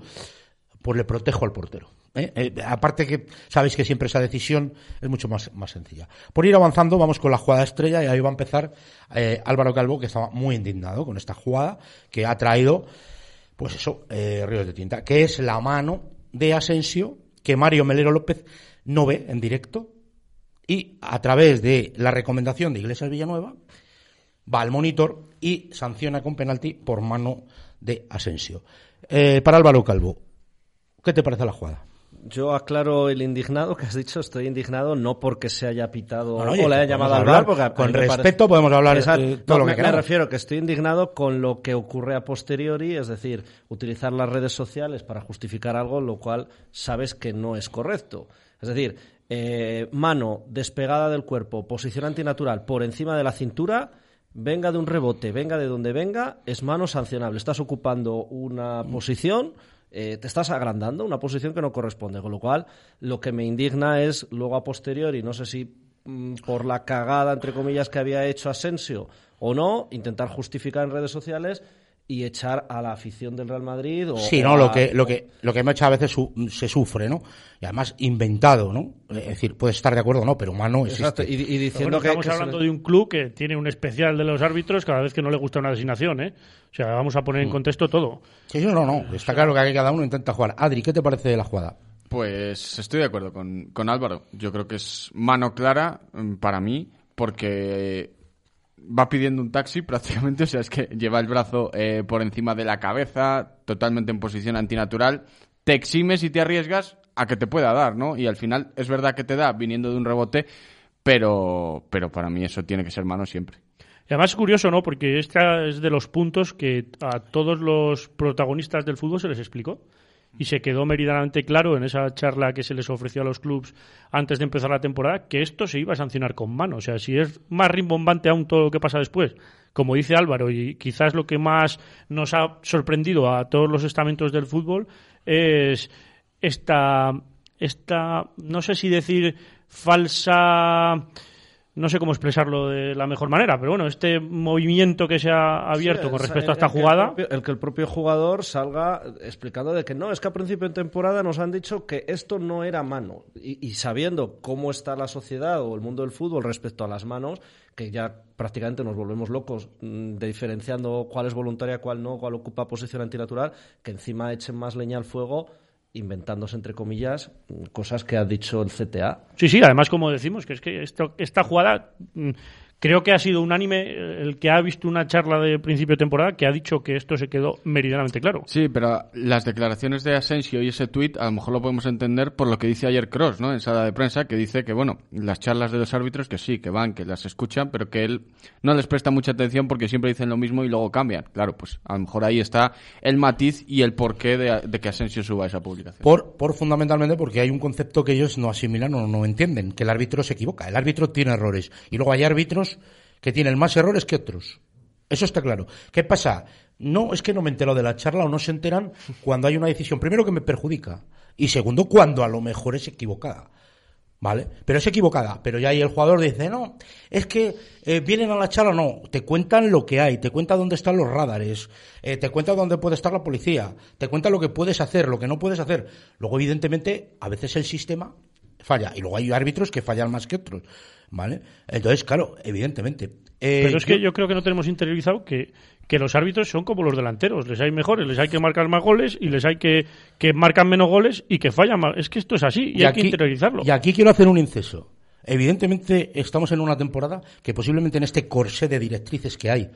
pues le protejo al portero. ¿Eh? Eh, aparte que sabéis que siempre esa decisión es mucho más, más sencilla. Por ir avanzando, vamos con la jugada estrella y ahí va a empezar eh, Álvaro Calvo, que estaba muy indignado con esta jugada que ha traído, pues eso, eh, Ríos de Tinta, que es la mano de Asensio que Mario Melero López no ve en directo y a través de la recomendación de Iglesias Villanueva va al monitor y sanciona con penalti por mano de Asensio. Eh, para Álvaro Calvo, ¿qué te parece la jugada? Yo aclaro el indignado que has dicho, estoy indignado no porque se haya pitado Bueno, o oye, le haya llamado al hablar, porque a con me parece- respeto podemos hablar, eh, todo No, lo que me, me queramos. refiero que estoy indignado con lo que ocurre a posteriori, es decir, utilizar las redes sociales para justificar algo, lo cual sabes que no es correcto. Es decir, eh, mano despegada del cuerpo, posición antinatural por encima de la cintura, venga de un rebote, venga de donde venga, es mano sancionable. Estás ocupando una posición, eh, te estás agrandando, una posición que no corresponde. Con lo cual, lo que me indigna es luego a posteriori, no sé si mm, por la cagada, entre comillas, que había hecho Asensio o no, intentar justificar en redes sociales y echar a la afición del Real Madrid o, Sí, ¿no? a- Lo que, lo que, lo que muchas veces su- se sufre, ¿no? Y además inventado, ¿no? Es decir, puedes estar de acuerdo o no, pero humano existe. Exacto, y, diciendo bueno, que, estamos que hablando de un club que tiene un especial de los árbitros cada vez que no le gusta una designación, ¿eh? O sea, vamos a poner en contexto todo. Sí, sí, no, no. Está claro que aquí cada uno intenta jugar. Adri, ¿qué te parece de la jugada? Pues estoy de acuerdo con, con Álvaro. Yo creo que es mano clara mm, para mí porque va pidiendo un taxi prácticamente, o sea, es que lleva el brazo eh, por encima de la cabeza, totalmente en posición antinatural, te eximes y te arriesgas a que te pueda dar, ¿no? Y al final es verdad que te da viniendo de un rebote, pero, pero para mí eso tiene que ser mano siempre. Y además es curioso, ¿no? Porque este es de los puntos que a todos los protagonistas del fútbol se les explicó. Y se quedó meridianamente claro en esa charla que se les ofreció a los clubes antes de empezar la temporada que esto se iba a sancionar con mano. O sea, si es más rimbombante aún todo lo que pasa después, como dice Álvaro, y quizás lo que más nos ha sorprendido a todos los estamentos del fútbol es esta, esta no sé si decir falsa no sé cómo expresarlo de la mejor manera, pero bueno, este movimiento que se ha abierto Sí, con respecto a el esta que el jugada. propio- El, que el propio jugador salga explicando de que no, es que a principio de temporada nos han dicho que esto no era mano. Y, y sabiendo cómo está la sociedad o el mundo del fútbol respecto a las manos, que ya prácticamente nos volvemos locos mm, de diferenciando cuál es voluntaria, cuál no, cuál ocupa posición antinatural, que encima echen más leña al fuego inventándose entre comillas cosas que ha dicho el CTA. Sí, sí, además, como decimos, que es que esto, esta jugada mm, creo que ha sido unánime eh, el que ha visto una charla de principio de temporada que ha dicho que esto se quedó meridianamente claro. Sí, pero las declaraciones de Asensio y ese tuit a lo mejor lo podemos entender por lo que dice ayer Cross, ¿no? En sala de prensa, que dice que, bueno, las charlas de los árbitros que sí, que van, que las escuchan, pero que él no les presta mucha atención porque siempre dicen lo mismo y luego cambian. Claro, pues a lo mejor ahí está el matiz y el porqué de, de que Asensio suba esa publicación. Por, por fundamentalmente porque hay un concepto que ellos no asimilan o no entienden, que el árbitro se equivoca. El árbitro tiene errores. Y luego hay árbitros que tienen más errores que otros. Eso está claro. ¿Qué pasa? No, es que no me entero de la charla o no se enteran cuando hay una decisión, primero que me perjudica y segundo cuando a lo mejor es equivocada. ¿Vale? Pero es equivocada. Pero ya ahí el jugador dice, no, es que eh, vienen a la charla, no. Te cuentan lo que hay, te cuentan dónde están los radares, eh, te cuentan dónde puede estar la policía, te cuentan lo que puedes hacer, lo que no puedes hacer. Luego, evidentemente, a veces el sistema falla. Y luego hay árbitros que fallan más que otros. ¿Vale? Entonces, claro, evidentemente. Eh, Pero es que yo creo que no tenemos interiorizado que, que los árbitros son como los delanteros. Les hay mejores, les hay que marcar más goles y les hay que, que marcan menos goles y que fallan más. Es que esto es así y, hay que interiorizarlo. Y aquí quiero hacer un inceso. Evidentemente estamos en una temporada que posiblemente en este corsé de directrices que hay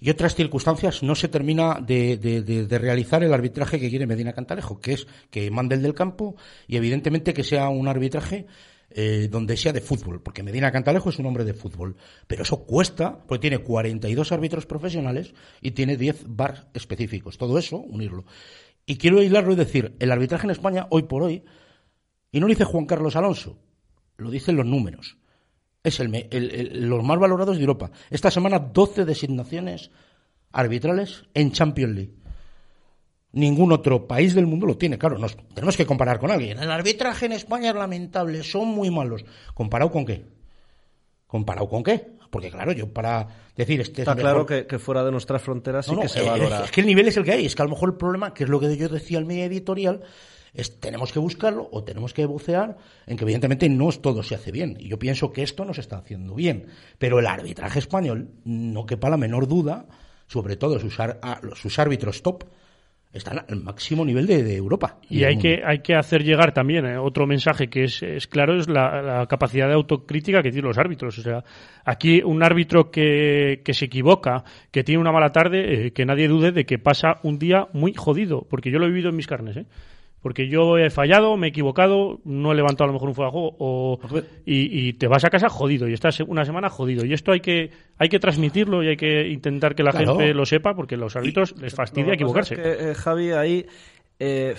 y otras circunstancias no se termina de, de- de- de realizar el arbitraje que quiere Medina Cantalejo, que es que mande el del campo y evidentemente que sea un arbitraje eh, donde sea de fútbol, porque Medina Cantalejo es un hombre de fútbol, pero eso cuesta, porque tiene 42 árbitros profesionales y tiene 10 bar específicos, todo eso, unirlo. Y quiero hilarlo y decir, el arbitraje en España, hoy por hoy, y no lo dice Juan Carlos Alonso, lo dicen los números. Es el, el- los más valorados de Europa. Esta semana 12 designaciones arbitrales en Champions League. Ningún otro país del mundo lo tiene. Claro, nos tenemos que comparar con alguien. El arbitraje en España es lamentable, son muy malos. ¿Comparado con qué? ¿Comparado con qué? Porque claro, yo para decir este es Está claro mejor- que, que fuera de nuestras fronteras sí no, que se eh, valora. Es que el nivel es el que hay. Es que a lo mejor el problema, que es lo que yo decía al medio editorial, es tenemos que buscarlo o tenemos que bucear en que evidentemente no es todo se hace bien. Y yo pienso que esto no se está haciendo bien. Pero el arbitraje español, no quepa la menor duda, sobre todo sus, ar- a- sus árbitros top, están al máximo nivel de, de Europa. Y hay mundo. que, hay que hacer llegar también eh, otro mensaje que es, es claro, es la, la capacidad de autocrítica que tienen los árbitros. O sea, aquí un árbitro que, que se equivoca, que tiene una mala tarde, eh, que nadie dude de que pasa un día muy jodido, porque yo lo he vivido en mis carnes, ¿eh? Porque yo he fallado, me he equivocado, no he levantado a lo mejor un fuego de juego, o, y, y te vas a casa jodido, y estás una semana jodido. Y esto hay que, hay que transmitirlo y hay que intentar que la Claro. gente lo sepa, porque a los árbitros les Lo fastidia que pasa equivocarse. es que, eh, Javi, ahí eh,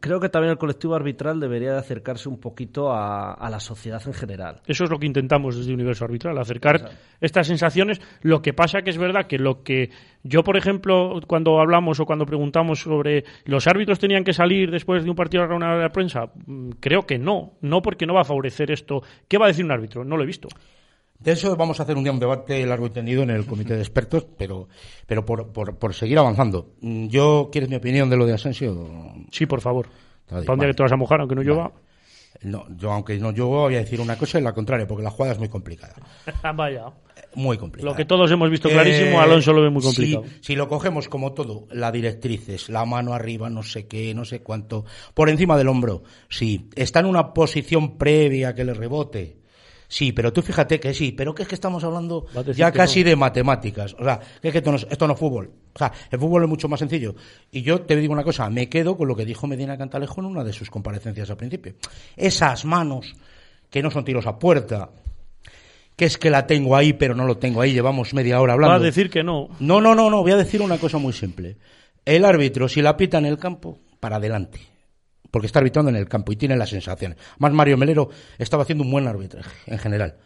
creo que también el colectivo arbitral debería de acercarse un poquito a, a la sociedad en general. Eso es lo que intentamos desde Universo Arbitral, acercar estas sensaciones. Lo que pasa que es verdad que lo que yo, por ejemplo, cuando hablamos o cuando preguntamos sobre los árbitros tenían que salir después de un partido a la de la prensa, mm, creo que no. No porque no va a favorecer esto. ¿Qué va a decir un árbitro? No lo he visto. De eso vamos a hacer un día un debate largo y tendido en el comité de expertos, pero, pero por, por, por seguir avanzando. Mm, Yo, ¿quieres mi opinión de lo de Asensio? Sí, por favor. Para un día vale. que te vas a mojar, aunque no llueva. No, yo aunque no yo voy a decir una cosa y la contraria, porque la jugada es muy complicada. Vaya. Muy complicada. Lo que todos hemos visto clarísimo, Eh, Alonso lo ve muy si- complicado. Si, lo cogemos como todo, la directrices, la mano arriba, no sé qué, no sé cuánto, por encima del hombro, sí. Está en una posición previa que le rebote. Sí, pero tú fíjate que sí, pero que es que estamos hablando ya casi no. de matemáticas. O sea, que es que esto no, es, esto no es fútbol. O sea, el fútbol es mucho más sencillo. Y yo te digo una cosa, me quedo con lo que dijo Medina Cantalejo en una de sus comparecencias al principio. Esas manos que no son tiros a puerta, que es que la tengo ahí, pero no lo tengo ahí, llevamos media hora hablando. Va a decir que no. No, no, no, no, voy a decir una cosa muy simple. El árbitro, si la pita en el campo, para adelante. Porque está arbitrando en el campo y tiene las sensaciones. Más Mario Melero estaba haciendo un buen arbitraje, en general.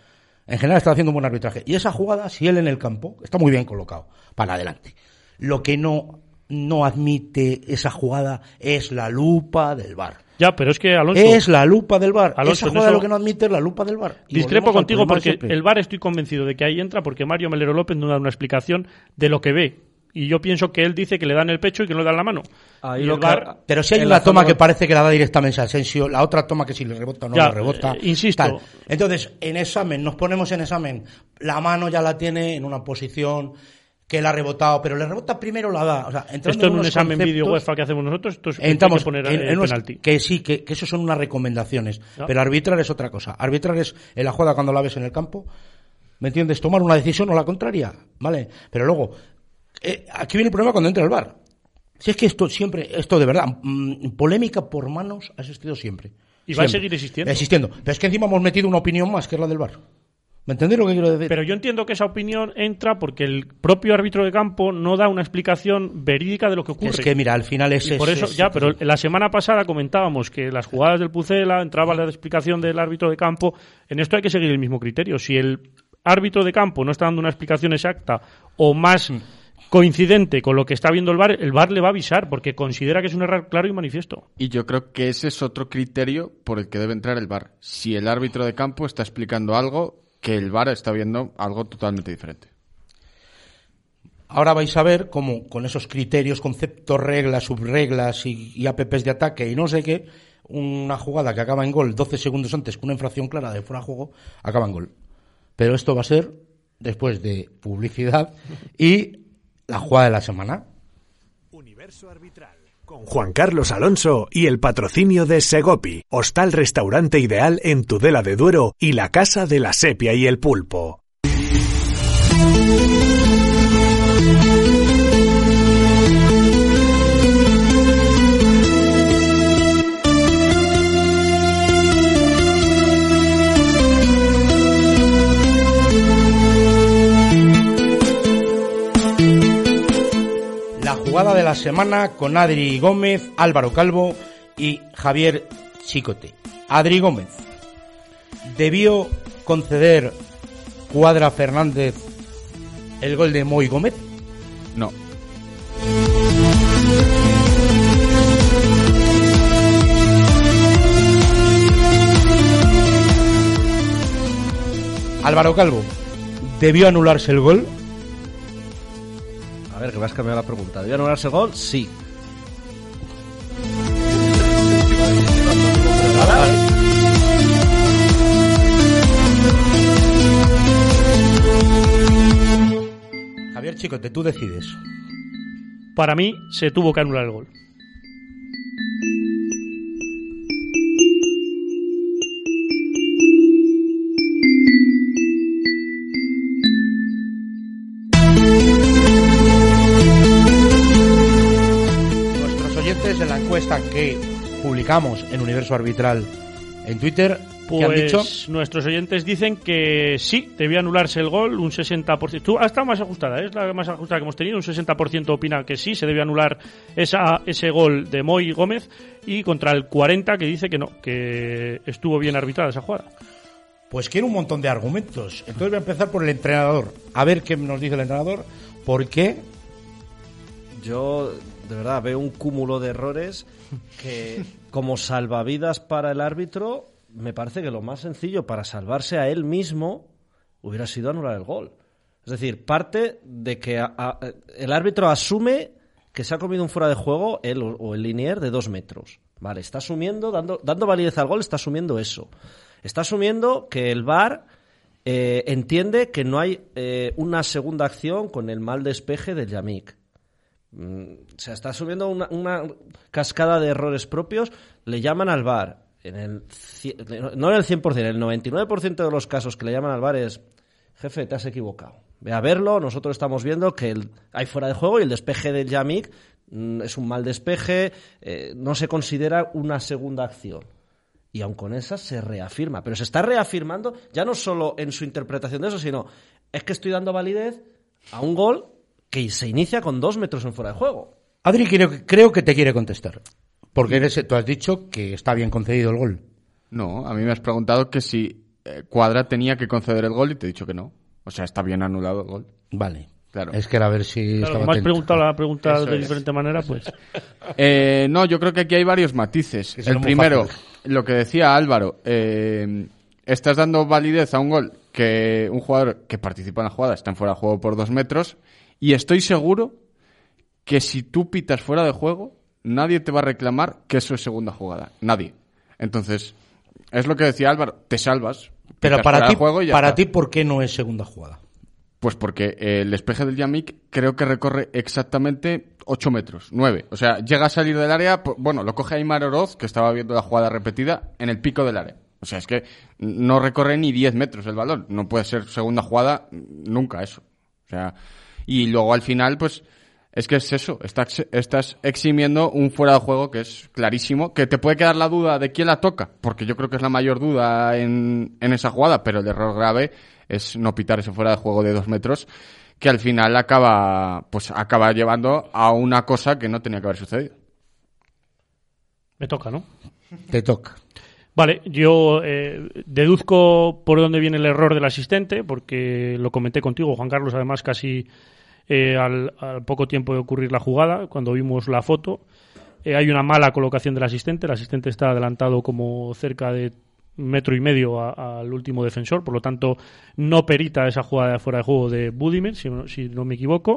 En general estaba haciendo un buen arbitraje. Y esa jugada, si él en el campo, está muy bien colocado, para adelante. Lo que no, no admite esa jugada es la lupa del bar. Ya, pero es que Alonso. Es la lupa del bar. Alonso, esa jugada eso- lo que no admite es la lupa del bar. Y Discrepo contigo porque el VAR estoy convencido de que ahí entra porque Mario Melero López no da una explicación de lo que ve. Y yo pienso que él dice que le dan el pecho y que no le dan la mano. Ahí y el Pero si hay una toma zona- que parece que la da directamente a Asensio, la otra toma que si le rebota o no Ya, le rebota. eh, insisto. tal. Entonces, en examen, nos ponemos en examen. La mano ya la tiene en una posición que la ha rebotado, pero le rebota primero la da. O sea, esto en un examen vídeo UEFA que hacemos nosotros, esto es hay Entramos que poner en, en unos- penalti. que sí, que, que eso son unas recomendaciones. Pero arbitrar es otra cosa. Arbitrar es en la jugada cuando la ves en el campo. ¿Me entiendes? Tomar una decisión o la contraria. ¿Vale? Pero luego, eh, aquí viene el problema cuando entra el bar. Si es que esto siempre, esto de verdad, mm, polémica por manos ha existido siempre. Y va a seguir existiendo. Existiendo. Pero es que encima hemos metido una opinión más, que es la del bar. ¿Me entendéis lo que quiero decir? Pero yo entiendo que esa opinión entra porque el propio árbitro de campo no da una explicación verídica de lo que ocurre. es que mira, al final es... Y por es- eso, es- ya, pero la semana pasada comentábamos que las jugadas del Pucela entraba la explicación del árbitro de campo. En esto hay que seguir el mismo criterio. Si el árbitro de campo no está dando una explicación exacta o más coincidente con lo que está viendo el VAR, el VAR le va a avisar porque considera que es un error claro y manifiesto. Y yo creo que ese es otro criterio por el que debe entrar el VAR. Si el árbitro de campo está explicando algo que el VAR está viendo algo totalmente diferente. Ahora vais a ver cómo con esos criterios, conceptos, reglas, subreglas y, y apps de ataque y no sé qué, una jugada que acaba en gol 12 segundos antes que una infracción clara de fuera de juego, acaba en gol. Pero esto va a ser después de publicidad y la jugada de la semana. Universo Arbitral. Con Juan Carlos Alonso y el patrocinio de Segopi, hostal restaurante ideal en Tudela de Duero y la casa de la sepia y el pulpo. Jugada de la semana con Adri Gómez, Álvaro Calvo y Javier Chicote. Adri Gómez. ¿Debió conceder Cuadra Fernández el gol de Moy Gómez? No. Álvaro Calvo. ¿Debió anularse el gol? A ver, que me has cambiado la pregunta. ¿Debía anularse el gol? Sí. Javier Chicote, tú decides. Para mí se tuvo que anular el gol. Encuesta que publicamos en Universo Arbitral en Twitter, ¿qué han Pues dicho? nuestros oyentes dicen que sí, debía anularse el gol, un 60%. Tú, ha estado más ajustada, ¿eh? es la más ajustada que hemos tenido. Un 60% opina que sí, se debe anular esa, ese gol de Moy Gómez y contra el 40% que dice que no, que estuvo bien arbitrada esa jugada. Pues quiero un montón de argumentos. Entonces voy a empezar por el entrenador. A ver qué nos dice el entrenador. ¿Por qué? Yo, de verdad, veo un cúmulo de errores que, como salvavidas para el árbitro, me parece que lo más sencillo para salvarse a él mismo hubiera sido anular el gol. Es decir, parte de que el árbitro asume que se ha comido un fuera de juego él o, o el linier de dos metros. Vale, está asumiendo, dando, dando validez al gol, está asumiendo eso. Está asumiendo que el VAR eh, entiende que no hay eh, una segunda acción con el mal despeje del Yamik. Mm, O sea, está asumiendo una, una cascada de errores propios. Le llaman al VAR. En el, no en el 100%, en el 99% de los casos que le llaman al VAR es, jefe, te has equivocado. Ve a verlo, nosotros estamos viendo que hay fuera de juego y el despeje del Yamik mm, es un mal despeje, eh, no se considera una segunda acción. Y aun con esa se reafirma. Pero se está reafirmando ya no solo en su interpretación de eso, sino es que estoy dando validez a un gol que se inicia con dos metros en fuera de juego. Adri creo, que- creo que te quiere contestar. Porque eres, tú has dicho que está bien concedido el gol. No, a mí me has preguntado que si eh, Cuadra tenía que conceder el gol y te he dicho que no. O sea, está bien anulado el gol. Vale. Claro. Es que era a ver si Claro, estaba como has atento. preguntado la pregunta Eso de es. diferente manera, pues. Eh, no, yo creo que aquí hay varios matices. El primero, lo que decía Álvaro, eh, estás dando validez a un gol que un jugador que participa en la jugada está en fuera de juego por dos metros y estoy seguro que si tú pitas fuera de juego, nadie te va a reclamar que eso es segunda jugada. Nadie. Entonces, es lo que decía Álvaro, te salvas. Pero para ti, juego y ya para está. ti, ¿por qué no es segunda jugada? Pues porque el despeje del Yamik creo que recorre exactamente 8 metros, 9. O sea, llega a salir del área, bueno, lo coge Aymar Oroz, que estaba viendo la jugada repetida, en el pico del área. O sea, es que no recorre ni 10 metros el balón. No puede ser segunda jugada nunca eso. O sea, y luego al final, pues, es que es eso. Estás, estás eximiendo un fuera de juego que es clarísimo, que te puede quedar la duda de quién la toca, porque yo creo que es la mayor duda en, en esa jugada, pero el error grave es no pitar ese fuera de juego de dos metros, que al final acaba, pues, acaba llevando a una cosa que no tenía que haber sucedido. Me toca, ¿no? Te toca. Vale, yo eh, deduzco por dónde viene el error del asistente, porque lo comenté contigo, Juan Carlos, además casi eh, al, al poco tiempo de ocurrir la jugada, cuando vimos la foto. Eh, hay una mala colocación del asistente. El asistente está adelantado como cerca de metro y medio a- al último defensor, por lo tanto no perita esa jugada de fuera de juego de Budimir, si, no- si no me equivoco.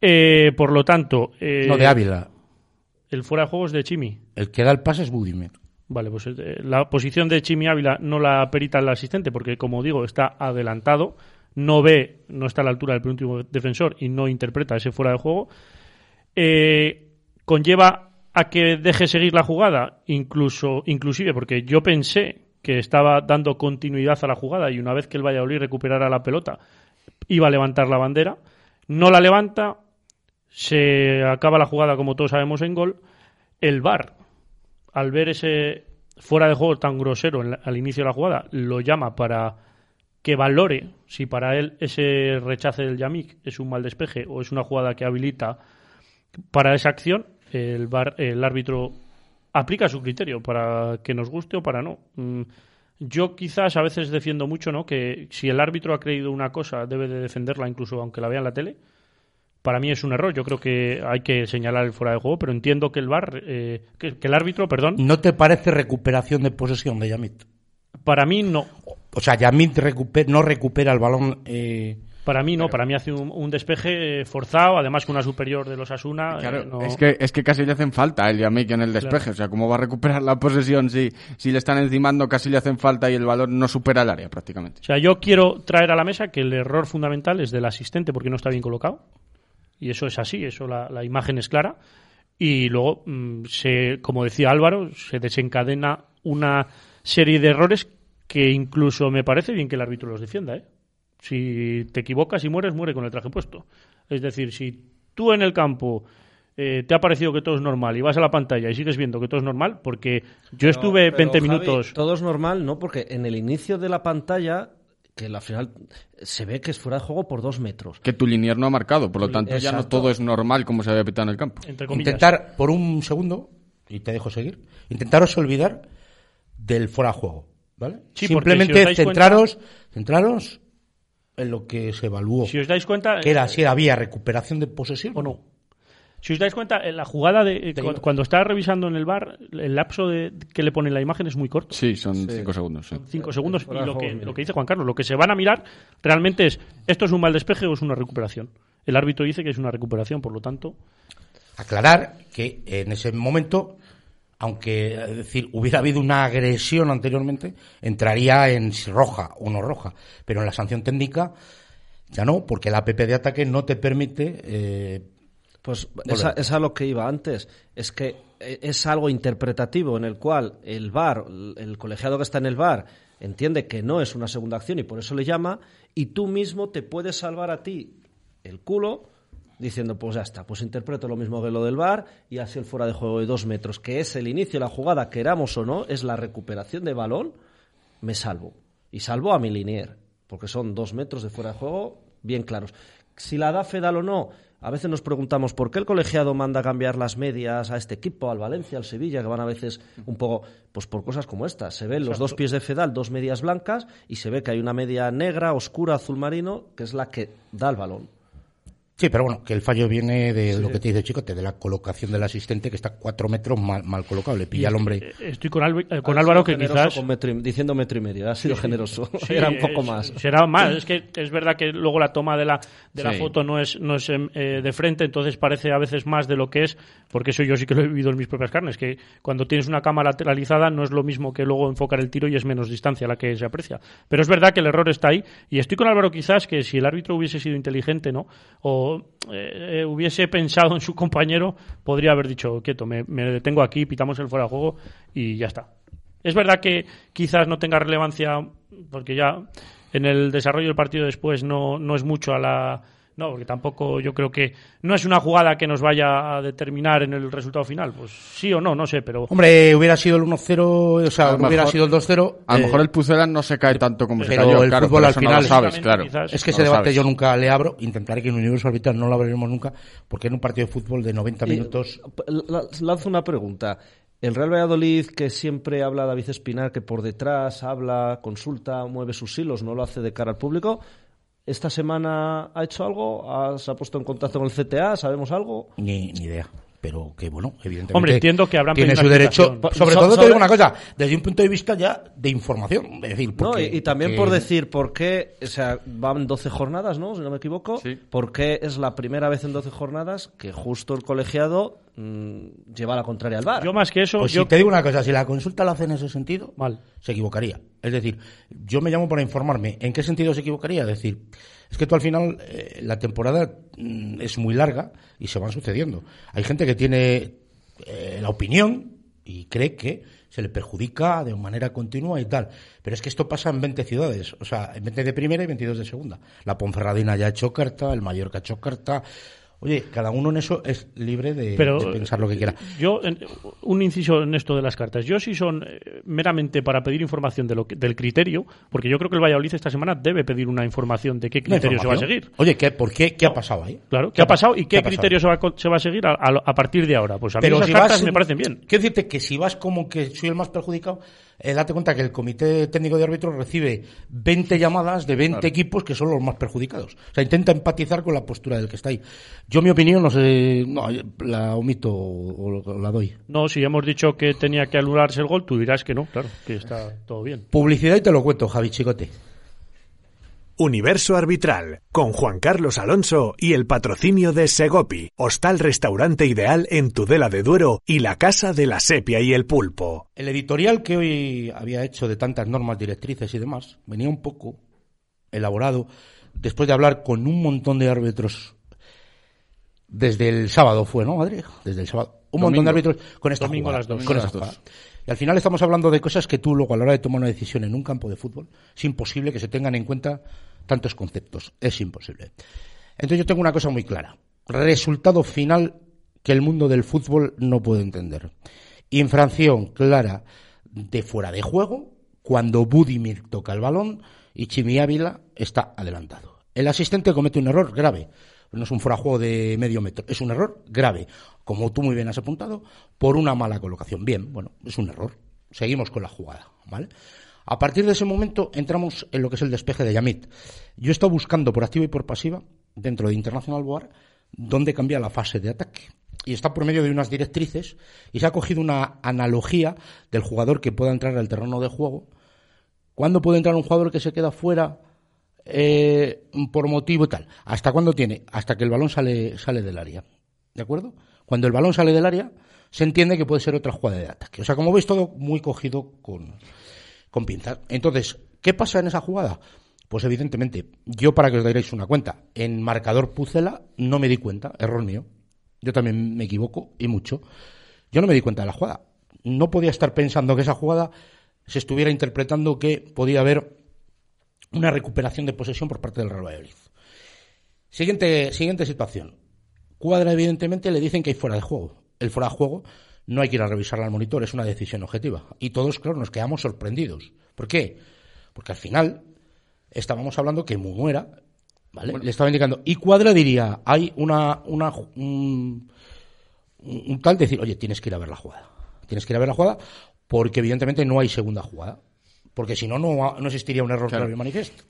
Eh, por lo tanto... eh, No, de Ávila. El fuera de juego es de Chimi. El que da el pase es Budimir. Vale, pues eh, la posición de Chimi Ávila no la perita el asistente porque, como digo, está adelantado, no ve, no está a la altura del penúltimo defensor y no interpreta ese fuera de juego. Eh, conlleva a que deje seguir la jugada, incluso, inclusive porque yo pensé que estaba dando continuidad a la jugada y una vez que el Valladolid recuperara la pelota iba a levantar la bandera, no la levanta, se acaba la jugada como todos sabemos en gol, el VAR al ver ese fuera de juego tan grosero al inicio de la jugada, lo llama para que valore si para él ese rechace del Yamik es un mal despeje o es una jugada que habilita para esa acción, el, VAR- el árbitro aplica su criterio para que nos guste o para no. Mm, Yo quizás a veces defiendo mucho ¿no? que si el árbitro ha creído una cosa debe de defenderla incluso aunque la vea en la tele. Para mí es un error. Yo creo que hay que señalar el fuera de juego, pero entiendo que el VAR, eh, que, que el árbitro, perdón, ¿No te parece recuperación de posesión de Yamit? para mí no. O sea, Yamit recuper- no recupera el balón. eh, Para mí no, para mí hace un, un despeje eh, forzado, además con una superior de los Asuna. Claro, eh, no- es, que, es que casi le hacen falta el Yamik en el despeje. Claro. O sea, ¿cómo va a recuperar la posesión si, si le están encimando, casi le hacen falta y el balón no supera el área prácticamente? O sea, yo quiero traer a la mesa que el error fundamental es del asistente porque no está bien colocado. Y eso es así, eso la, la imagen es clara. Y luego, mm, se, como decía Álvaro, se desencadena una serie de errores que incluso me parece bien que el árbitro los defienda. ¿eh? Si te equivocas y mueres, muere con el traje puesto. Es decir, si tú en el campo eh, te ha parecido que todo es normal y vas a la pantalla y sigues viendo que todo es normal, porque yo estuve Pero, 20 Javi, minutos... Todo es normal, ¿no? Porque en el inicio de la pantalla, que al final se ve que es fuera de juego por dos metros. Que tu linier no ha marcado, por lo tanto ya no todo es normal como se había pitado en el campo. Entre intentar, por un segundo, y te dejo seguir, intentaros olvidar del fuera de juego. ¿Vale? Sí, Simplemente si centraros, centraros en lo que se evaluó. Si os dais cuenta... que era eh, si había recuperación de posesión o no. Si os dais cuenta, en la jugada de eh, cu- cuando está revisando en el bar, el lapso de, que le pone la imagen es muy corto. Sí, son cinco segundos. sí. Cinco segundos. Y lo que, lo que dice Juan Carlos, lo que se van a mirar realmente es, ¿esto es un mal despeje o es una recuperación? El árbitro dice que es una recuperación, por lo tanto... aclarar que en ese momento, aunque es decir, hubiera habido una agresión anteriormente, entraría en roja o no roja. Pero en la sanción técnica ya no, porque la APP de ataque no te permite. eh, Pues Volver. esa, es a lo que iba antes. Es que eh, es algo interpretativo en el cual el VAR, el colegiado que está en el VAR, entiende que no es una segunda acción y por eso le llama, y tú mismo te puedes salvar a ti el culo diciendo, pues ya está, pues interpreto lo mismo que lo del VAR y así el fuera de juego de dos metros, que es el inicio de la jugada, queramos o no, es la recuperación de balón, me salvo. Y salvo a mi linier, porque son dos metros de fuera de juego bien claros. Si la da Fedal o no, a veces nos preguntamos por qué el colegiado manda cambiar las medias a este equipo, al Valencia, al Sevilla, que van a veces un poco, pues por cosas como estas. Se ven los dos pies de Fedal, dos medias blancas, y se ve que hay una media negra, oscura, azul marino, que es la que da el balón. Sí, pero bueno, que el fallo viene de lo que te dice Chicote, de la colocación del asistente que está cuatro metros mal, mal colocado. Le pilla al hombre. Eh, Estoy con, eh, con Álvaro que quizás... con metro y- diciendo metro y medio, ha sido generoso. Sí, Era un poco es- más. Será más. Es que es verdad que luego la toma de la, de la foto no es, no es em, eh, de frente, entonces parece a veces más de lo que es, porque eso yo sí que lo he vivido en mis propias carnes, que cuando tienes una cama lateralizada no es lo mismo que luego enfocar el tiro y es menos distancia la que se aprecia. Pero es verdad que el error está ahí y estoy con Álvaro quizás que si el árbitro hubiese sido inteligente, ¿no? O eh, eh, hubiese pensado en su compañero, podría haber dicho, quieto, me, me detengo aquí, pitamos el fuera de juego y ya está. Es verdad que quizás no tenga relevancia, porque ya en el desarrollo del partido después no, no es mucho a la. No, porque tampoco yo creo que no es una jugada que nos vaya a determinar en el resultado final. Pues sí o no, no sé, pero. Hombre, hubiera sido el 1-0, o sea, hubiera mejor- sido el 2-0. A lo eh, mejor el Pucela no se cae tanto como se pero cayó, el claro, fútbol pero al final- no lo sabes, claro. Quizás- Es que No ese debate sabes. yo nunca le abro. Intentaré que en el universo arbitral no lo abriremos nunca, porque en un partido de fútbol de 90 Y, minutos. la- Lanzo una pregunta. El Real Valladolid, que siempre habla David Espinar, que por detrás habla, consulta, mueve sus hilos, no lo hace de cara al público, ¿Esta semana ha hecho algo? ¿Ha- ¿Se ha puesto en contacto con el CTA? ¿Sabemos algo? Ni, ni idea. Pero que bueno, evidentemente. Hombre, entiendo que habrán Tiene su derecho. Sobre So- todo te digo una cosa, desde un punto de vista ya de información. Es decir, No, porque- y, y también que- por decir por qué, o sea, van 12 jornadas, ¿no? Si no me equivoco. Sí. ¿Por qué es la primera vez en 12 jornadas que justo el colegiado mm, lleva la contraria al bar? Yo más que eso, Pues yo si te digo una cosa, si la consulta la hace en ese sentido, Mal. se equivocaría. Es decir, yo me llamo para informarme. ¿En qué sentido se equivocaría? Es decir, es que tú al final eh, la temporada mm, es muy larga y se van sucediendo. Hay gente que tiene eh, la opinión y cree que se le perjudica de manera continua y tal. Pero es que esto pasa en 20 ciudades, o sea, en 20 de primera y 22 de segunda. La Ponferradina ya ha hecho carta, el Mallorca ha hecho carta. Oye, cada uno en eso es libre de, Pero, de pensar lo que quiera. Yo, un inciso en esto de las cartas. Yo sí son eh, meramente para pedir información de lo que- del criterio, porque yo creo que el Valladolid esta semana debe pedir una información de qué criterio se va a seguir. Oye, ¿qué, ¿por qué? ¿Qué ha pasado ahí? Claro, ¿qué ha pasado y qué, criterio se va, a, co- se va a seguir a, a- a partir de ahora? Pues a mí Pero esas si cartas vas, me parecen bien. Quiero decirte que si vas como que soy el más perjudicado, eh, date cuenta que el Comité Técnico de Árbitros recibe 20 llamadas de 20 equipos que son los más perjudicados. O sea, intenta empatizar con la postura del que está ahí. Yo mi opinión, no sé, no, la omito o, o la doy. No, si hemos dicho que tenía que anularse el gol, tú dirás que no, claro, que está todo bien. Publicidad y te lo cuento, Javi Chicote. Universo Arbitral, con Juan Carlos Alonso y el patrocinio de Segopi, hostal restaurante ideal en Tudela de Duero y la Casa de la Sepia y el Pulpo. El editorial que hoy había hecho de tantas normas directrices y demás venía un poco elaborado después de hablar con un montón de árbitros desde el sábado fue, ¿no, Adri? Desde el sábado. Un montón de árbitros con esta Domingo jugada, las dos. con esta las dos. Y al final estamos hablando de cosas que tú luego a la hora de tomar una decisión en un campo de fútbol es imposible que se tengan en cuenta tantos conceptos. Es imposible. Entonces yo tengo una cosa muy clara. Resultado final que el mundo del fútbol no puede entender. Infracción clara de fuera de juego cuando Budimir toca el balón y Chimi Ávila está adelantado. El asistente comete un error grave. No es un fuera de medio metro, es un error grave, como tú muy bien has apuntado, por una mala colocación. Bien, bueno, es un error. Seguimos con la jugada, ¿vale? A partir de ese momento entramos en lo que es el despeje de Yamit. Yo he estado buscando por activa y por pasiva, dentro de Internacional Boar, dónde cambia la fase de ataque. Y está por medio de unas directrices y se ha cogido una analogía del jugador que pueda entrar al terreno de juego. ¿Cuándo puede entrar un jugador que se queda fuera eh, por motivo tal? ¿Hasta cuándo tiene? Hasta que el balón sale, sale del área. ¿De acuerdo? Cuando el balón sale del área, se entiende que puede ser otra jugada de ataque. O sea, como veis, todo muy cogido con, con pinzas. Entonces, ¿qué pasa en esa jugada? Pues evidentemente, yo para que os dairéis una cuenta, en marcador Pucela no me di cuenta, error mío. Yo también me equivoco y mucho. Yo no me di cuenta de la jugada. No podía estar pensando que esa jugada se estuviera interpretando que podía haber una recuperación de posesión por parte del Real Valladolid. Siguiente, siguiente situación. Cuadra, evidentemente, le dicen que hay fuera de juego. El fuera de juego no hay que ir a revisarla al monitor, es una decisión objetiva. Y todos, claro, nos quedamos sorprendidos. ¿Por qué? Porque al final estábamos hablando que Mumuera, ¿vale? Le estaba indicando. Y Cuadra diría, hay una, una un, un tal decir, oye, tienes que ir a ver la jugada. Tienes que ir a ver la jugada porque evidentemente no hay segunda jugada. Porque si no, no, existiría un error Claro. claro y manifiesto.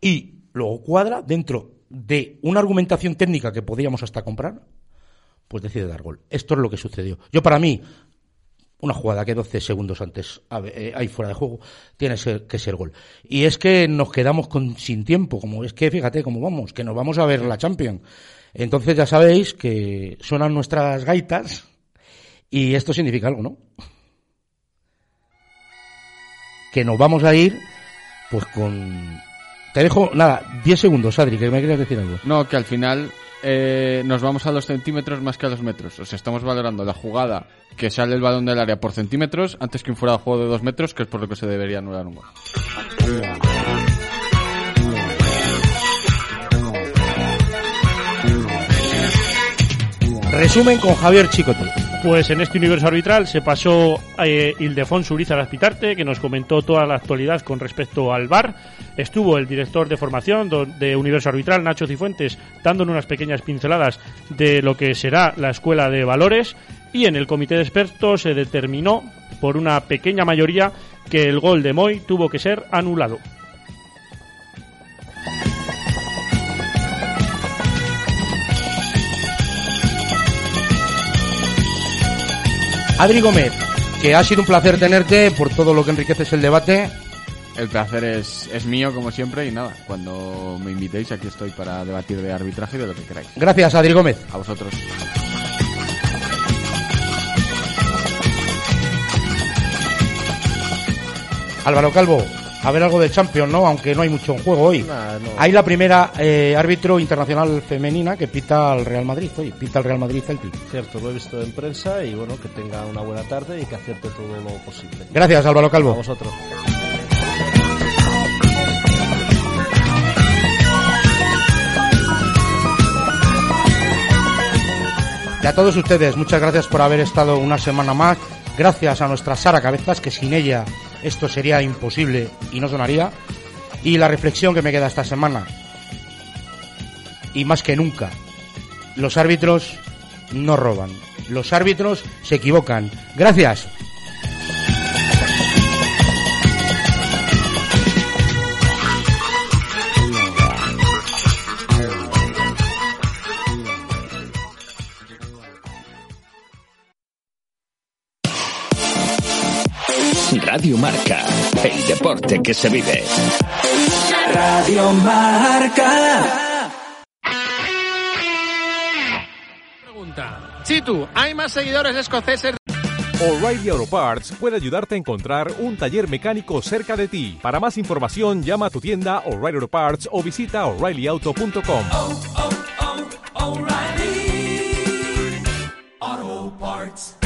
Y luego Cuadra, dentro de una argumentación técnica que podíamos hasta comprar, pues decide dar gol. Esto es lo que sucedió. Yo para mí, una jugada que 12 segundos antes ver, eh, hay fuera de juego, tiene que ser gol. Y es que nos quedamos con, sin tiempo, como es que fíjate cómo vamos, que nos vamos a ver la Champions. Entonces ya sabéis que suenan nuestras gaitas y esto significa algo, ¿no? Que nos vamos a ir pues con... Te dejo, nada, 10 segundos, Adri, que me querías decir algo. No, que al final eh, nos vamos a los centímetros más que a los metros. O sea, estamos valorando la jugada que sale el balón del área por centímetros antes que un fuera de juego de dos metros, que es por lo que se debería anular un gol. Resumen con Javier Chicote. Pues en este universo arbitral se pasó eh, Ildefonso Urizar Aspitarte, que nos comentó toda la actualidad con respecto al VAR. Estuvo el director de formación de Universo Arbitral, Nacho Cifuentes, dándonos unas pequeñas pinceladas de lo que será la escuela de valores. Y en el comité de expertos se determinó, por una pequeña mayoría, que el gol de Moy tuvo que ser anulado. Adri Gómez, que ha sido un placer tenerte por todo lo que enriqueces el debate. El placer es, es mío, como siempre, y nada, cuando me invitéis, aquí estoy para debatir de arbitraje y de lo que queráis. Gracias, Adri Gómez. A vosotros. Álvaro Calvo, a ver algo de Champions, ¿no? Aunque no hay mucho en juego hoy. Nah, no. Hay la primera eh, árbitro internacional femenina que pita al Real Madrid. Hoy pita al Real Madrid Celtic. Cierto, lo he visto en prensa y bueno, que tenga una buena tarde y que acierte todo lo posible. Gracias, Álvaro A Calvo. vosotros. Y a todos ustedes, muchas gracias por haber estado una semana más. Gracias a nuestra Sara Cabezas, que sin ella esto sería imposible y no sonaría. Y la reflexión que me queda esta semana. Y más que nunca, los árbitros no roban. Los árbitros se equivocan. Gracias. Radio Marca, el deporte que se vive. Radio Marca. Pregunta. Chitu, ¿hay más seguidores escoceses O'Reilly Auto Parts puede ayudarte a encontrar un taller mecánico cerca de ti. Para más información, llama a tu tienda O'Reilly Auto Parts o visita oreillyauto.com. oh, oh, O'Reilly Auto Parts.